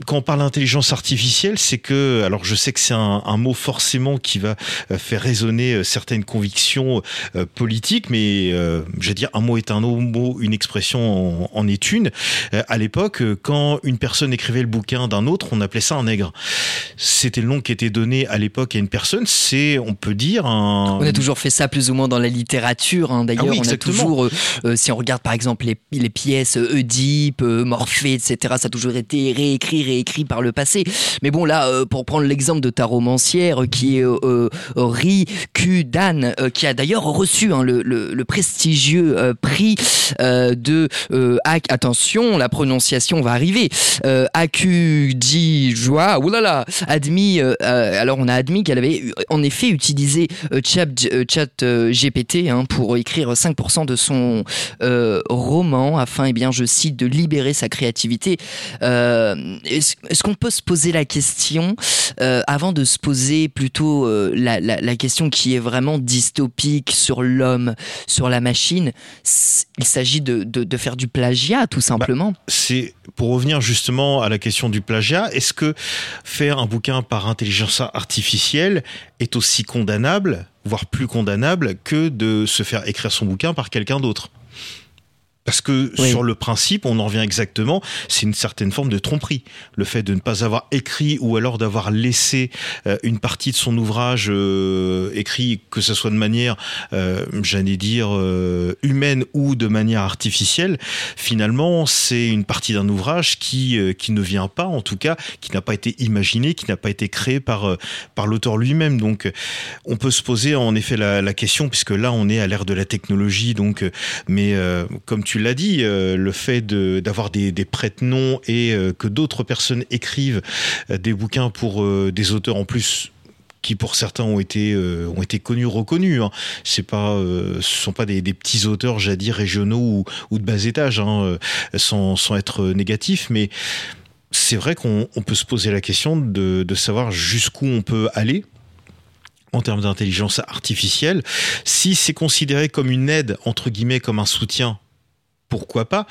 quand on parle d'intelligence artificielle, c'est que alors je sais que c'est un, mot forcément qui va euh, faire résonner euh, certaines convictions euh, politiques, mais je vais dire un mot est un mot, une expression en, est une. à l'époque, quand une personne écrivait le bouquin d'un autre, on appelait ça un nègre. C'était le nom qui était donné à l'époque à une personne. C'est, on peut dire, un... On a toujours fait ça plus ou moins dans la littérature. Hein. D'ailleurs, ah on a toujours, si on regarde par exemple les, les pièces Oedipe, Morphée, etc., ça a toujours été réécrit, réécrit par le passé. Mais bon, là, pour prendre l'exemple de ta romancière qui est euh, euh Ri Dan, euh, qui a d'ailleurs reçu hein, le, prestigieux prix de attention, la prononciation va arriver. Akudijwa, oulala, admis. alors on a admis qu'elle avait en effet utilisé Chat, GPT hein, pour écrire 5% de son roman afin, eh bien, je cite, de libérer sa créativité. Est-ce qu'on peut se poser la question euh, avant de se poser plutôt euh, la, question qui est vraiment dystopique sur l'homme, sur la machine, il s'agit de, faire du plagiat tout simplement. Bah, c'est pour revenir justement à la question du plagiat, est-ce que faire un bouquin par intelligence artificielle est aussi condamnable, voire plus condamnable, que de se faire écrire son bouquin par quelqu'un d'autre? Parce que sur le principe, on en revient exactement, c'est une certaine forme de tromperie. Le fait de ne pas avoir écrit ou alors d'avoir laissé euh, une partie de son ouvrage euh, écrit, que ce soit de manière, euh, j'allais dire, euh, humaine ou de manière artificielle, finalement, c'est une partie d'un ouvrage qui, qui ne vient pas, en tout cas, qui n'a pas été imaginé, qui n'a pas été créé par, par l'auteur lui-même. Donc, on peut se poser en effet la, la, question, puisque là, on est à l'ère de la technologie, donc, mais comme tu tu l'as dit, euh, le fait d'avoir des, des prête-noms et euh, que d'autres personnes écrivent euh, des bouquins pour des auteurs en plus qui pour certains ont été connus reconnus hein. c'est pas ce sont pas des, petits auteurs j'allais dire régionaux ou, de bas étage hein, sans, sans être négatif mais c'est vrai qu'on peut se poser la question de, de savoir jusqu'où on peut aller en termes d'intelligence artificielle. Si c'est considéré comme une aide, entre guillemets, comme un soutien, pourquoi pas.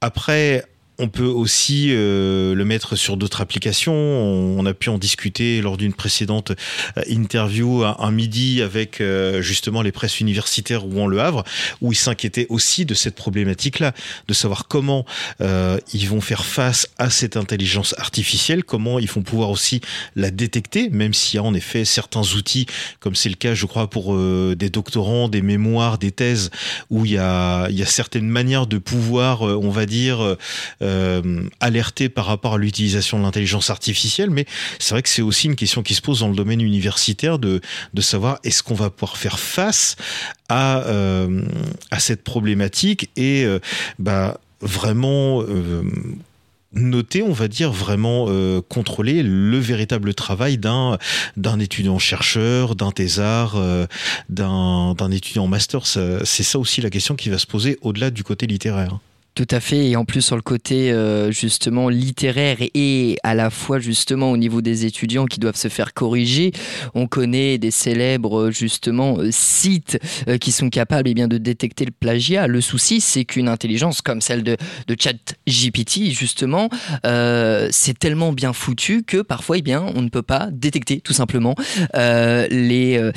Après, on peut aussi euh, le mettre sur d'autres applications. On, a pu en discuter lors d'une précédente euh, interview à un midi avec euh, justement les presses universitaires Rouen Le Havre, où ils s'inquiétaient aussi de cette problématique-là, de savoir comment ils vont faire face à cette intelligence artificielle, comment ils vont pouvoir aussi la détecter, même s'il y a en effet certains outils, comme c'est le cas, je crois, pour des doctorants, des mémoires, des thèses, où il y a certaines manières de pouvoir, on va dire, euh, par rapport à l'utilisation de l'intelligence artificielle, mais c'est vrai que c'est aussi une question qui se pose dans le domaine universitaire de, de savoir est-ce qu'on va pouvoir faire face à, euh, à cette problématique et euh, bah, vraiment noter, on va dire, vraiment contrôler le véritable travail d'un étudiant chercheur, d'un thésard, d'un étudiant master. C'est ça aussi la question qui va se poser au-delà du côté littéraire. Tout à fait, et en plus sur le côté euh, justement littéraire et à la fois justement au niveau des étudiants qui doivent se faire corriger, on connaît des célèbres justement euh, sites euh, qui sont capables eh bien, de détecter le plagiat. Le souci c'est qu'une intelligence comme celle de, de ChatGPT justement, c'est tellement bien foutu que parfois eh bien, on ne peut pas détecter tout simplement les,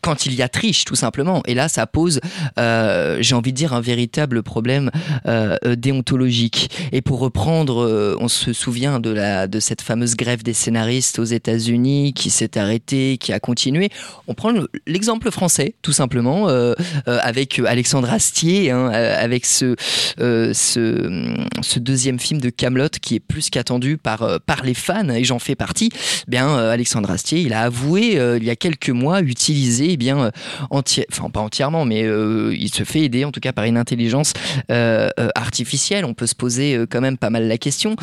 quand il y a triche tout simplement. Et là ça pose, j'ai envie de dire, un véritable problème euh, euh, déontologique. Et pour reprendre, euh, on se souvient de, la, de cette fameuse grève des scénaristes aux États-Unis qui s'est arrêtée, qui a continué. On prend l'exemple français, tout simplement, avec Alexandre Astier, hein, avec ce, ce, deuxième film de Camelot qui est plus qu'attendu par, par les fans, et j'en fais partie. Bien, Alexandre Astier, il a avoué il y a quelques mois utiliser, eh bien, enfin pas entièrement, mais il se fait aider en tout cas par une intelligence euh, euh, artificielle, on peut se poser euh, quand même pas mal la question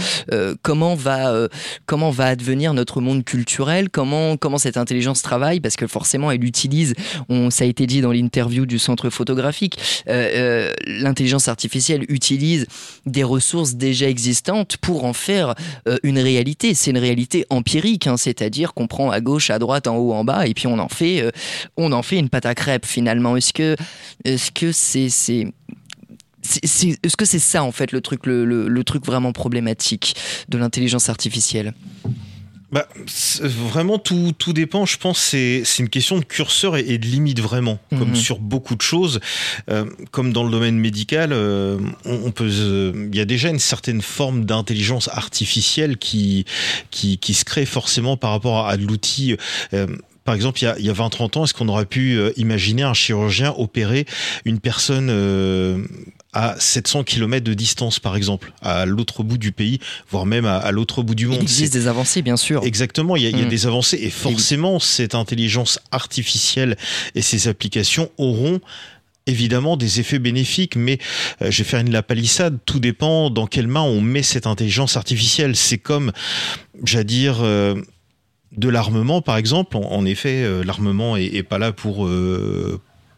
comment va comment va advenir notre monde culturel Comment comment cette intelligence travaille Parce que forcément, elle utilise. On, ça a été dit dans l'interview du centre photographique. L'intelligence artificielle utilise des ressources déjà existantes pour en faire une réalité. C'est une réalité empirique, hein, c'est-à-dire qu'on prend à gauche, à droite, en haut, en bas, et puis on en fait, on en fait une pâte à crêpes finalement. Est-ce que, est-ce que c'est est-ce que c'est ça en fait le truc, le, truc vraiment problématique de l'intelligence artificielle? Bah, vraiment, tout, tout dépend. Je pense c'est c'est une question de curseur et, de limite vraiment, comme mhm. sur beaucoup de choses, euh, comme dans le domaine médical. Euh, on, peut, euh, il y a déjà une certaine forme d'intelligence artificielle qui, qui qui se crée forcément par rapport à, l'outil. Par exemple, il y a, il y a 20-30 ans, est-ce qu'on aurait pu imaginer un chirurgien opérer une personne à 700 km de distance, par exemple, à l'autre bout du pays, voire même à, l'autre bout du monde. Il existe des avancées, bien sûr. Exactement, il y a, il y a mm. des avancées et forcément, cette intelligence artificielle et ses applications auront évidemment des effets bénéfiques, mais euh, je vais faire une la palissade. Tout dépend dans quelle main on met cette intelligence artificielle. C'est comme, j'allais dire. Euh, de l'armement, par exemple. En, effet, euh, l'armement est, est, pas là pour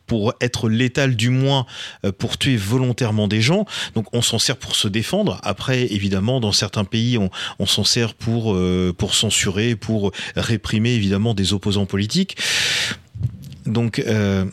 pour être létal du moins euh, pour tuer volontairement des gens. Donc on s'en sert pour se défendre. Après, évidemment, dans certains pays, on, on s'en sert pour euh, pour censurer, pour réprimer évidemment des opposants politiques. Donc euh,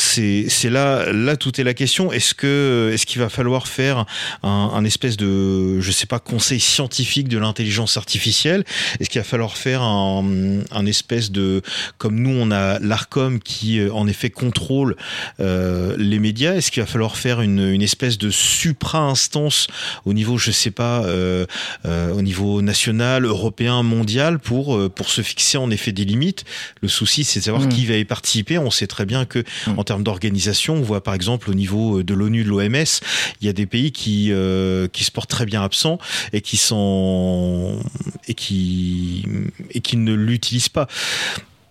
c'est là là tout est la question. Est-ce que est-ce qu'il va falloir faire un, un, espèce de je sais pas conseil scientifique de l'intelligence artificielle? Est-ce qu'il va falloir faire un, un, espèce de comme nous on a l'Arcom qui euh, en effet contrôle euh, les médias Est-ce qu'il va falloir faire une, une espèce de supra-instance au niveau je sais pas euh, euh, au niveau national, européen, mondial pour euh, pour se fixer en effet des limites? Le souci c'est de savoir mmh. qui va y participer. On sait très bien que mmh. en termes d'organisation. On voit par exemple au niveau de l'ONU, de l'OMS, il y a des pays qui euh, qui se portent très bien absents et qui sont et qui et qui ne l'utilisent pas.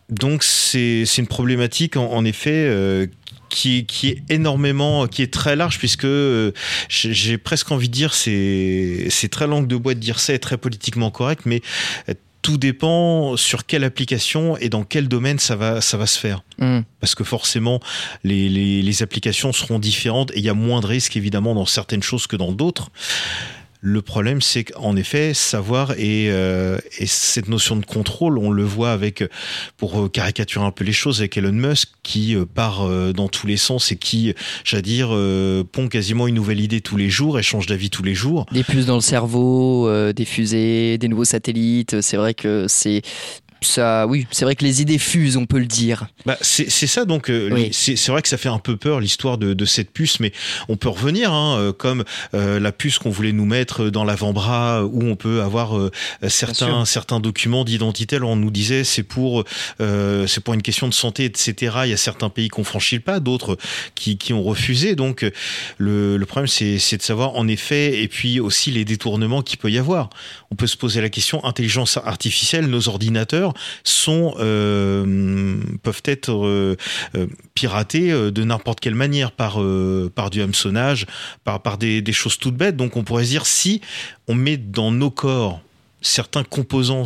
Donc c'est une problématique en, effet euh, qui, qui, est énormément, qui est très large, puisque euh, j'ai presque envie de dire, c'est très langue de bois de dire ça, et très politiquement correct, mais tout dépend sur quelle application et dans quel domaine ça va, ça va se faire. Hmm. Parce que forcément, les, les, les applications seront différentes et il y a moins de risques évidemment dans certaines choses que dans d'autres. Le problème, c'est qu'en effet, savoir et, euh, et, cette notion de contrôle, on le voit avec, pour euh, caricaturer un peu les choses, avec Elon Musk qui euh, part dans tous les sens et qui, j'allais dire, pond quasiment une nouvelle idée tous les jours et change d'avis tous les jours. Des puces dans le cerveau, des fusées, des nouveaux satellites. C'est vrai que c'est ça, oui, c'est vrai que les idées fusent, on peut le dire. Bah, c'est ça, donc euh, c'est vrai que ça fait un peu peur l'histoire de, de, cette puce, mais on peut revenir, hein, euh, comme euh, la puce qu'on voulait nous mettre dans l'avant-bras, où on peut avoir certains certains documents d'identité. Alors on nous disait c'est pour c'est pour une question de santé, etc. Il y a certains pays qui ont franchi le pas, d'autres qui, qui ont refusé. Donc le, le problème c'est de savoir en effet, et puis aussi les détournements qu'il peut y avoir. On peut se poser la question intelligence artificielle, nos ordinateurs sont euh, peuvent être euh, euh, piratés de n'importe quelle manière par du hameçonnage, par par des, des choses toutes bêtes. Donc on pourrait se dire si on met dans nos corps certains composants,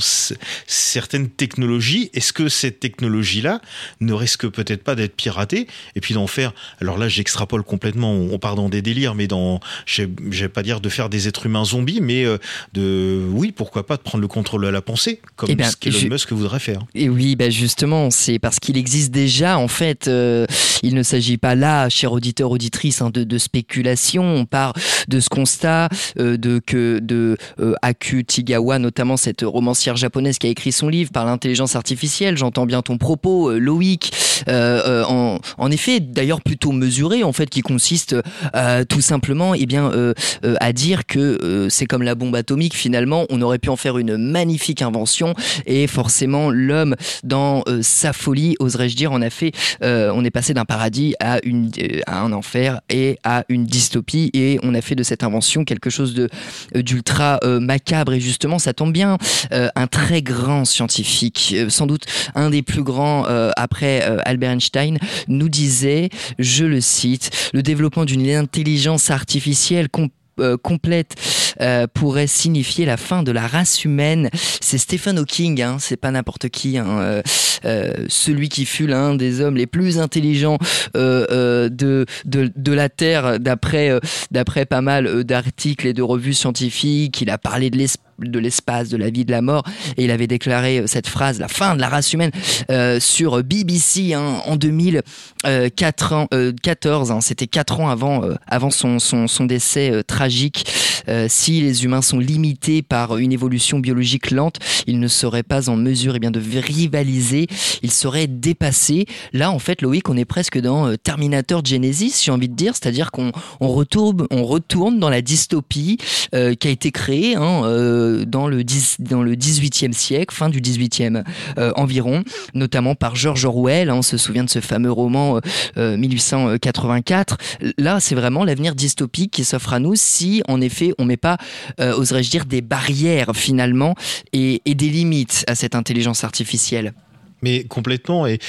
certaines technologies, est-ce que cette technologie-là ne risque peut-être pas d'être piratée et puis d'en faire, alors là j'extrapole complètement, on part dans des délires, mais dans, je vais pas dire de faire des êtres humains zombies, mais euh, de, oui, pourquoi pas de prendre le contrôle de la pensée, comme eh ce qu'Elon Musk voudrait faire. Et oui, bah justement, c'est parce qu'il existe déjà, en fait, euh, il ne s'agit pas là, cher auditeur, auditrice, hein, de, de, spéculation, on part de ce constat euh, de que de Aku Tigawa notamment cette romancière japonaise qui a écrit son livre par l'intelligence artificielle. J'entends bien ton propos, euh, Loïc. Euh, euh, en, en, effet, d'ailleurs plutôt mesuré, en fait, qui consiste tout simplement, eh bien, à dire que c'est comme la bombe atomique. Finalement, on aurait pu en faire une magnifique invention et forcément, l'homme, dans sa folie, oserais-je dire, on a fait, on est passé d'un paradis à un enfer et à une dystopie. Et on a fait de cette invention quelque chose de d'ultra macabre. Et justement, ça tombe bien, euh, un très grand scientifique, euh, sans doute un des plus grands euh, après Albert Einstein, nous disait, je le cite, le développement d'une intelligence artificielle complète pourrait signifier la fin de la race humaine. C'est Stephen Hawking, hein, c'est pas n'importe qui, hein, celui qui fut l'un des hommes les plus intelligents de, de, de, la Terre, d'après d'après pas mal d'articles et de revues scientifiques. Il a parlé de l'espace de la vie, de la mort. Et il avait déclaré euh, cette phrase, la fin de la race humaine, euh, sur BBC hein, en 2014. Euh, hein, C'était quatre ans avant, avant son, son, son décès tragique. Si les humains sont limités par une évolution biologique lente, ils ne seraient pas en mesure eh bien, de rivaliser, ils seraient dépassés. Là, en fait, Loïc, on est presque dans Terminator Genesis, j'ai envie de dire, c'est-à-dire qu'on on retourne, on retourne dans la dystopie qui a été créée hein, dans le, dans le 18e siècle, fin du 18e euh, environ, notamment par George Orwell. Hein, on se souvient de ce fameux roman 1884. Euh, euh, Là, c'est vraiment l'avenir dystopique qui s'offre à nous si, en effet, on met pas, oserais-je dire, des barrières finalement et, et des limites à cette intelligence artificielle. Mais complètement. Et,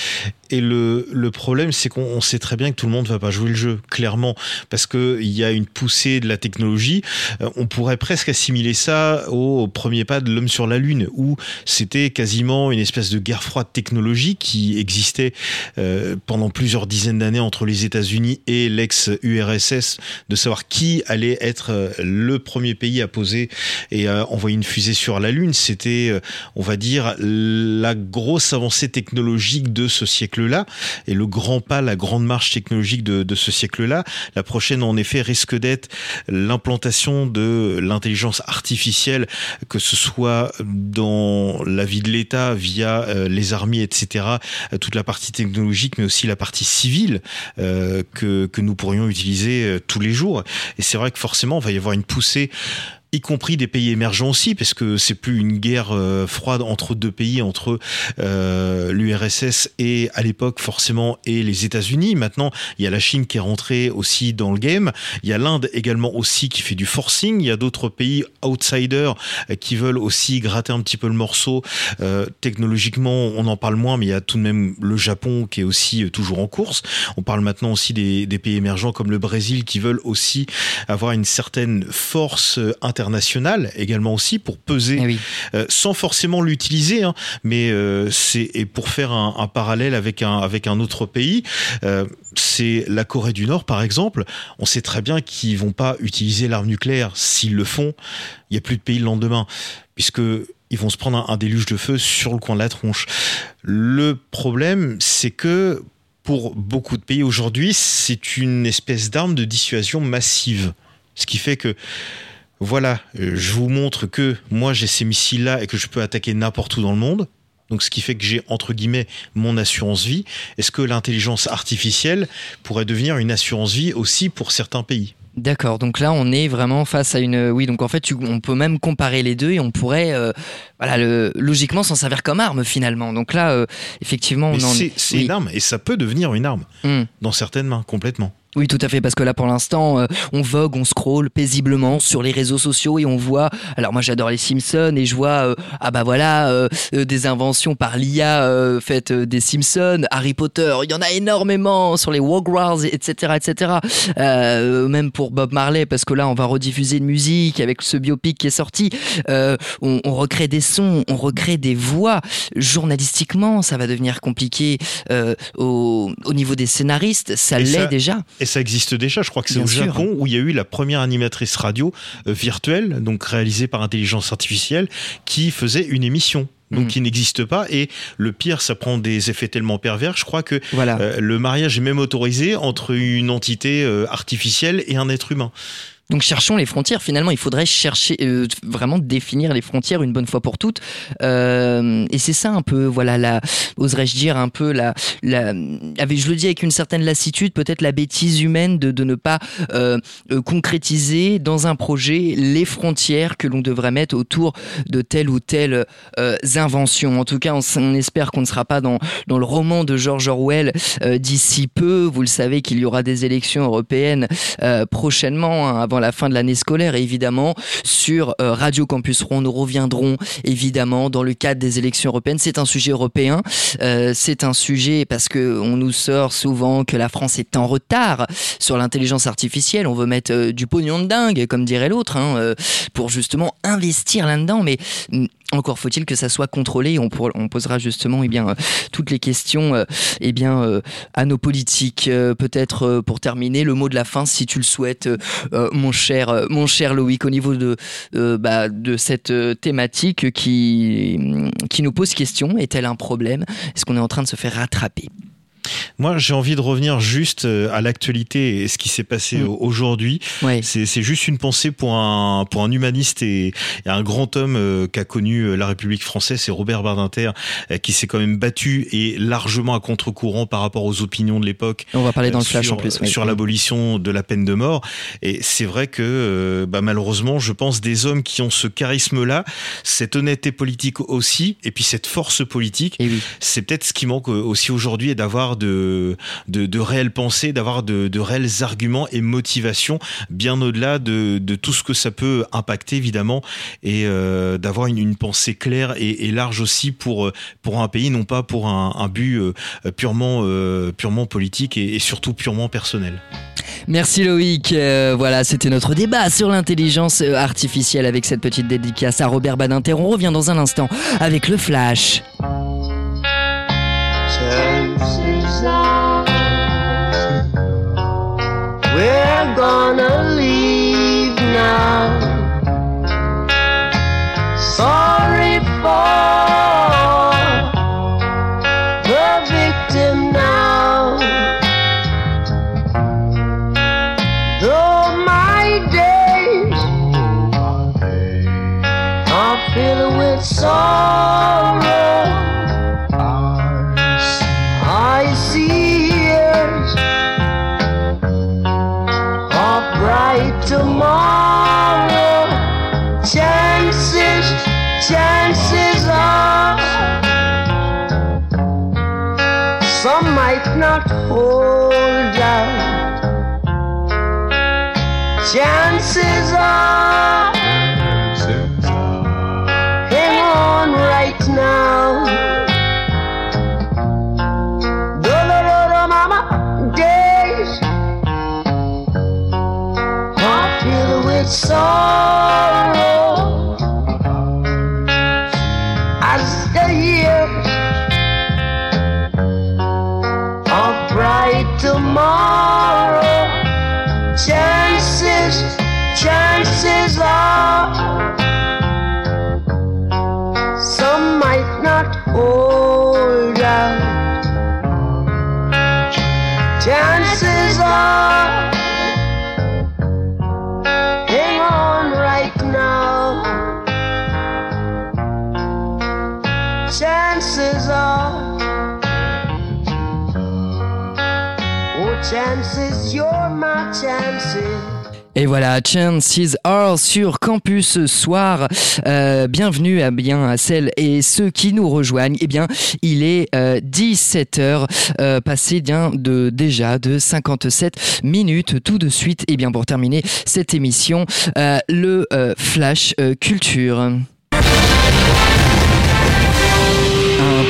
et le, problème, c'est qu'on sait très bien que tout le monde va pas jouer le jeu, clairement, parce que il y a une poussée de la technologie. Euh, on pourrait presque assimiler ça au premier pas de l'homme sur la Lune, où c'était quasiment une espèce de guerre froide technologique qui existait euh, pendant plusieurs dizaines d'années entre les États-Unis et l'ex-URSS, de savoir qui allait être euh, le premier pays à poser et à envoyer une fusée sur la Lune. C'était, on va dire, la grosse avancée technologique de ce siècle là et le grand pas, la grande marche technologique de, ce siècle-là. La prochaine, en effet, risque d'être l'implantation de l'intelligence artificielle, que ce soit dans la vie de l'État via euh, les armées, etc., euh, toute la partie technologique, mais aussi la partie civile euh, que, que nous pourrions utiliser tous les jours. Et c'est vrai que forcément, il va y avoir une poussée y compris des pays émergents aussi, parce que c'est plus une guerre euh, froide entre deux pays, entre euh, l'URSS et à l'époque forcément et les États-Unis. Maintenant, il y a la Chine qui est rentrée aussi dans le game. Il y a l'Inde également aussi qui fait du forcing. Il y a d'autres pays outsiders euh, qui veulent aussi gratter un petit peu le morceau. Euh, technologiquement, on en parle moins, mais il y a tout de même le Japon qui est aussi toujours en course. On parle maintenant aussi des, des pays émergents comme le Brésil qui veulent aussi avoir une certaine force internationale international également aussi pour peser, eh sans forcément l'utiliser, hein, mais c'est et pour faire un, un, parallèle avec un avec un autre pays, c'est la Corée du Nord par exemple. On sait très bien qu'ils vont pas utiliser l'arme nucléaire. S'ils le font, il y a plus de pays le lendemain, puisque ils vont se prendre un, déluge de feu sur le coin de la tronche. Le problème, c'est que pour beaucoup de pays aujourd'hui, c'est une espèce d'arme de dissuasion massive. Ce qui fait que, voilà, je vous montre que moi j'ai ces missiles-là et que je peux attaquer n'importe où dans le monde. Donc ce qui fait que j'ai entre guillemets mon assurance vie. Est-ce que l'intelligence artificielle pourrait devenir une assurance vie aussi pour certains pays? D'accord, donc là on est vraiment face à une... Oui, donc en fait on peut même comparer les deux et on pourrait euh, voilà, le, logiquement s'en servir comme arme finalement. Donc là, euh, effectivement... on C'est une arme et ça peut devenir une arme hmm. dans certaines mains, complètement. Oui, tout à fait, parce que là, pour l'instant, euh, on vogue, on scrolle paisiblement sur les réseaux sociaux et on voit. Alors moi, j'adore les Simpsons et je vois, euh, ah bah voilà, euh, des inventions par l'IA faites des Simpsons, Harry Potter. Il y en a énormément sur les Wogwars, etc., etc. même pour Bob Marley, parce que là, on va rediffuser une musique avec ce biopic qui est sorti. On, on, recrée des sons, on recrée des voix. Journalistiquement, ça va devenir compliqué au, au, niveau des scénaristes. Ça l'est déjà. Et ça existe déjà, je crois que c'est au Japon où il y a eu la première animatrice radio euh, virtuelle, donc réalisée par intelligence artificielle, qui faisait une émission donc mm. qui n'existe pas. Et le pire, ça prend des effets tellement pervers. Je crois que euh, le mariage est même autorisé entre une entité euh, artificielle et un être humain. Donc cherchons les frontières. Finalement, il faudrait chercher euh, vraiment définir les frontières une bonne fois pour toutes. Euh, et c'est ça un peu, voilà, oserais-je dire un peu la, la, je le dis avec une certaine lassitude, peut-être la bêtise humaine de, de ne pas euh, concrétiser dans un projet les frontières que l'on devrait mettre autour de telle ou telle invention. En tout cas, on, espère qu'on ne sera pas dans dans le roman de George Orwell d'ici peu. Vous le savez qu'il y aura des élections européennes prochainement hein, avant la fin de l'année scolaire. Et évidemment, sur euh, Radio Campus Rouen, nous reviendrons évidemment dans le cadre des élections européennes. C'est un sujet européen. Euh, c'est un sujet parce que on nous sort souvent que la France est en retard sur l'intelligence artificielle. On veut mettre euh, du pognon de dingue, comme dirait l'autre, hein, pour justement investir là-dedans. Mais encore faut-il que ça soit contrôlé. On, on posera justement eh bien, euh, toutes les questions euh, eh bien, euh, à nos politiques. Peut-être pour terminer, le mot de la fin, si tu le souhaites, mon, cher, mon cher Loïc, au niveau de, bah, de cette thématique qui, qui nous pose question. Est-elle un problème? Est-ce qu'on est en train de se faire rattraper? Moi, j'ai envie de revenir juste euh, à l'actualité et ce qui s'est passé mm. aujourd'hui. C'est juste une pensée pour un, pour un humaniste et, un grand homme euh, qu'a connu euh, la République française, c'est Robert Badinter, qui s'est quand même battu et largement à contre-courant par rapport aux opinions de l'époque. On va parler dans le flash sur, en plus. Sur l'abolition de la peine de mort. Et c'est vrai que, bah, malheureusement, je pense des hommes qui ont ce charisme-là, cette honnêteté politique aussi, et puis cette force politique, oui. c'est peut-être ce qui manque aussi aujourd'hui et d'avoir de, de, réelles pensées, d'avoir de, réels arguments et motivations, bien au-delà de, tout ce que ça peut impacter évidemment, et euh, d'avoir une, pensée claire et, large aussi pour, pour un pays, non pas pour un, but euh, purement, euh, purement politique et, surtout purement personnel. Merci Loïc. voilà, c'était notre débat sur l'intelligence artificielle avec cette petite dédicace à Robert Badinter. On revient dans un instant avec le flash. 世上。Et voilà, Chances Are sur Campus ce soir. Euh, bienvenue à bien à celles et ceux qui nous rejoignent. Eh bien, il est 17h, euh, euh, passé bien de déjà de 57 minutes tout de suite. Et eh bien, pour terminer cette émission, le Flash Culture.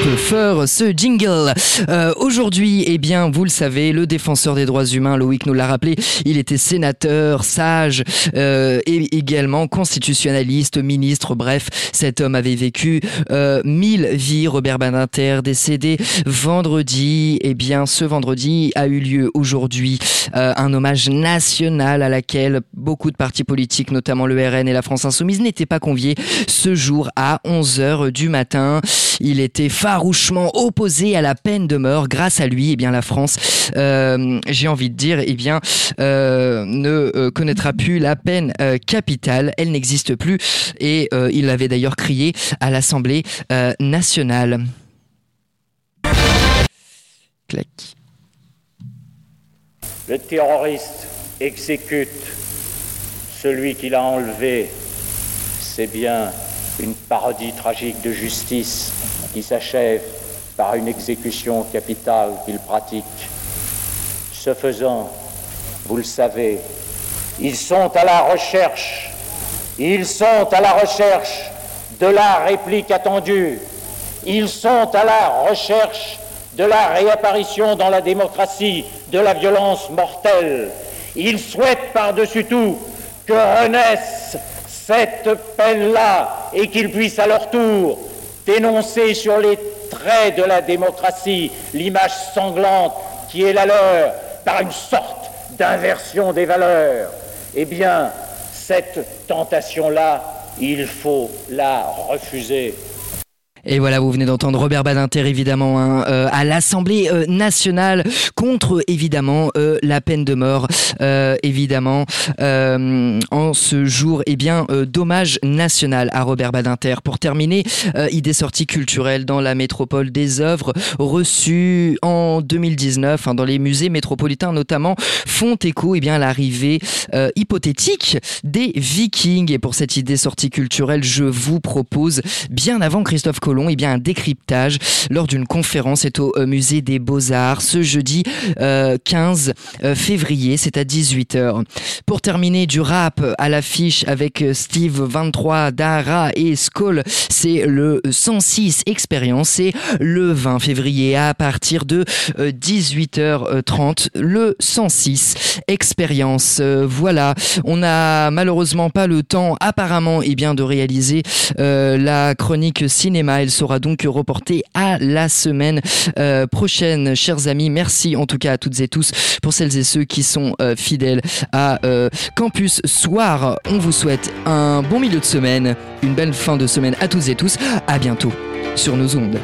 Peu fort ce jingle. Euh, aujourd'hui, eh bien, vous le savez, le défenseur des droits humains, Loïc nous l'a rappelé, il était sénateur, sage euh, et également constitutionnaliste, ministre. Bref, cet homme avait vécu euh, mille vies. Robert Badinter, décédé vendredi. Eh bien, ce vendredi a eu lieu aujourd'hui un hommage national à laquelle beaucoup de partis politiques, notamment le RN et la France Insoumise, n'étaient pas conviés ce jour à 11h du matin. Il était farouchement opposé à la peine de mort. Grâce à lui, eh bien, la France, euh, j'ai envie de dire, eh bien, euh, ne euh, connaîtra plus la peine capitale. Elle n'existe plus. Et il l'avait d'ailleurs crié à l'Assemblée nationale. Clac. Le terroriste exécute celui qui l'a enlevé. C'est bien une parodie tragique de justice qui s'achève par une exécution capitale qu'il pratique. Ce faisant, vous le savez, ils sont à la recherche, ils sont à la recherche de la réplique attendue, ils sont à la recherche de la réapparition dans la démocratie de la violence mortelle. Ils souhaitent par-dessus tout que renaisse cette peine-là et qu'ils puissent à leur tour dénoncer sur les traits de la démocratie l'image sanglante qui est la leur par une sorte d'inversion des valeurs, eh bien, cette tentation-là, il faut la refuser. Et voilà, vous venez d'entendre Robert Badinter évidemment hein, euh, à l'Assemblée euh, nationale contre évidemment euh, la peine de mort, évidemment en ce jour eh bien dommage national à Robert Badinter. Pour terminer, idée sortie culturelle dans la métropole des œuvres reçues en 2019 hein, dans les musées métropolitains notamment font écho eh bien à l'arrivée hypothétique des Vikings. Et pour cette idée sortie culturelle, je vous propose bien avant Christophe Colomb et eh bien un décryptage lors d'une conférence est au euh, musée des Beaux-Arts ce jeudi 15 euh, euh, février, c'est à 18h. Pour terminer du rap à l'affiche avec Steve 23, Dara et Skoll, c'est le 106 expérience, c'est le 20 février à partir de 18h30 le 106 expérience. Voilà, on n'a malheureusement pas le temps apparemment et eh bien de réaliser la chronique cinéma elle sera donc reportée à la semaine euh, prochaine. Chers amis, merci en tout cas à toutes et tous pour celles et ceux qui sont euh, fidèles à euh, Campus Soir. On vous souhaite un bon milieu de semaine, une belle fin de semaine à toutes et tous. À bientôt sur nos ondes.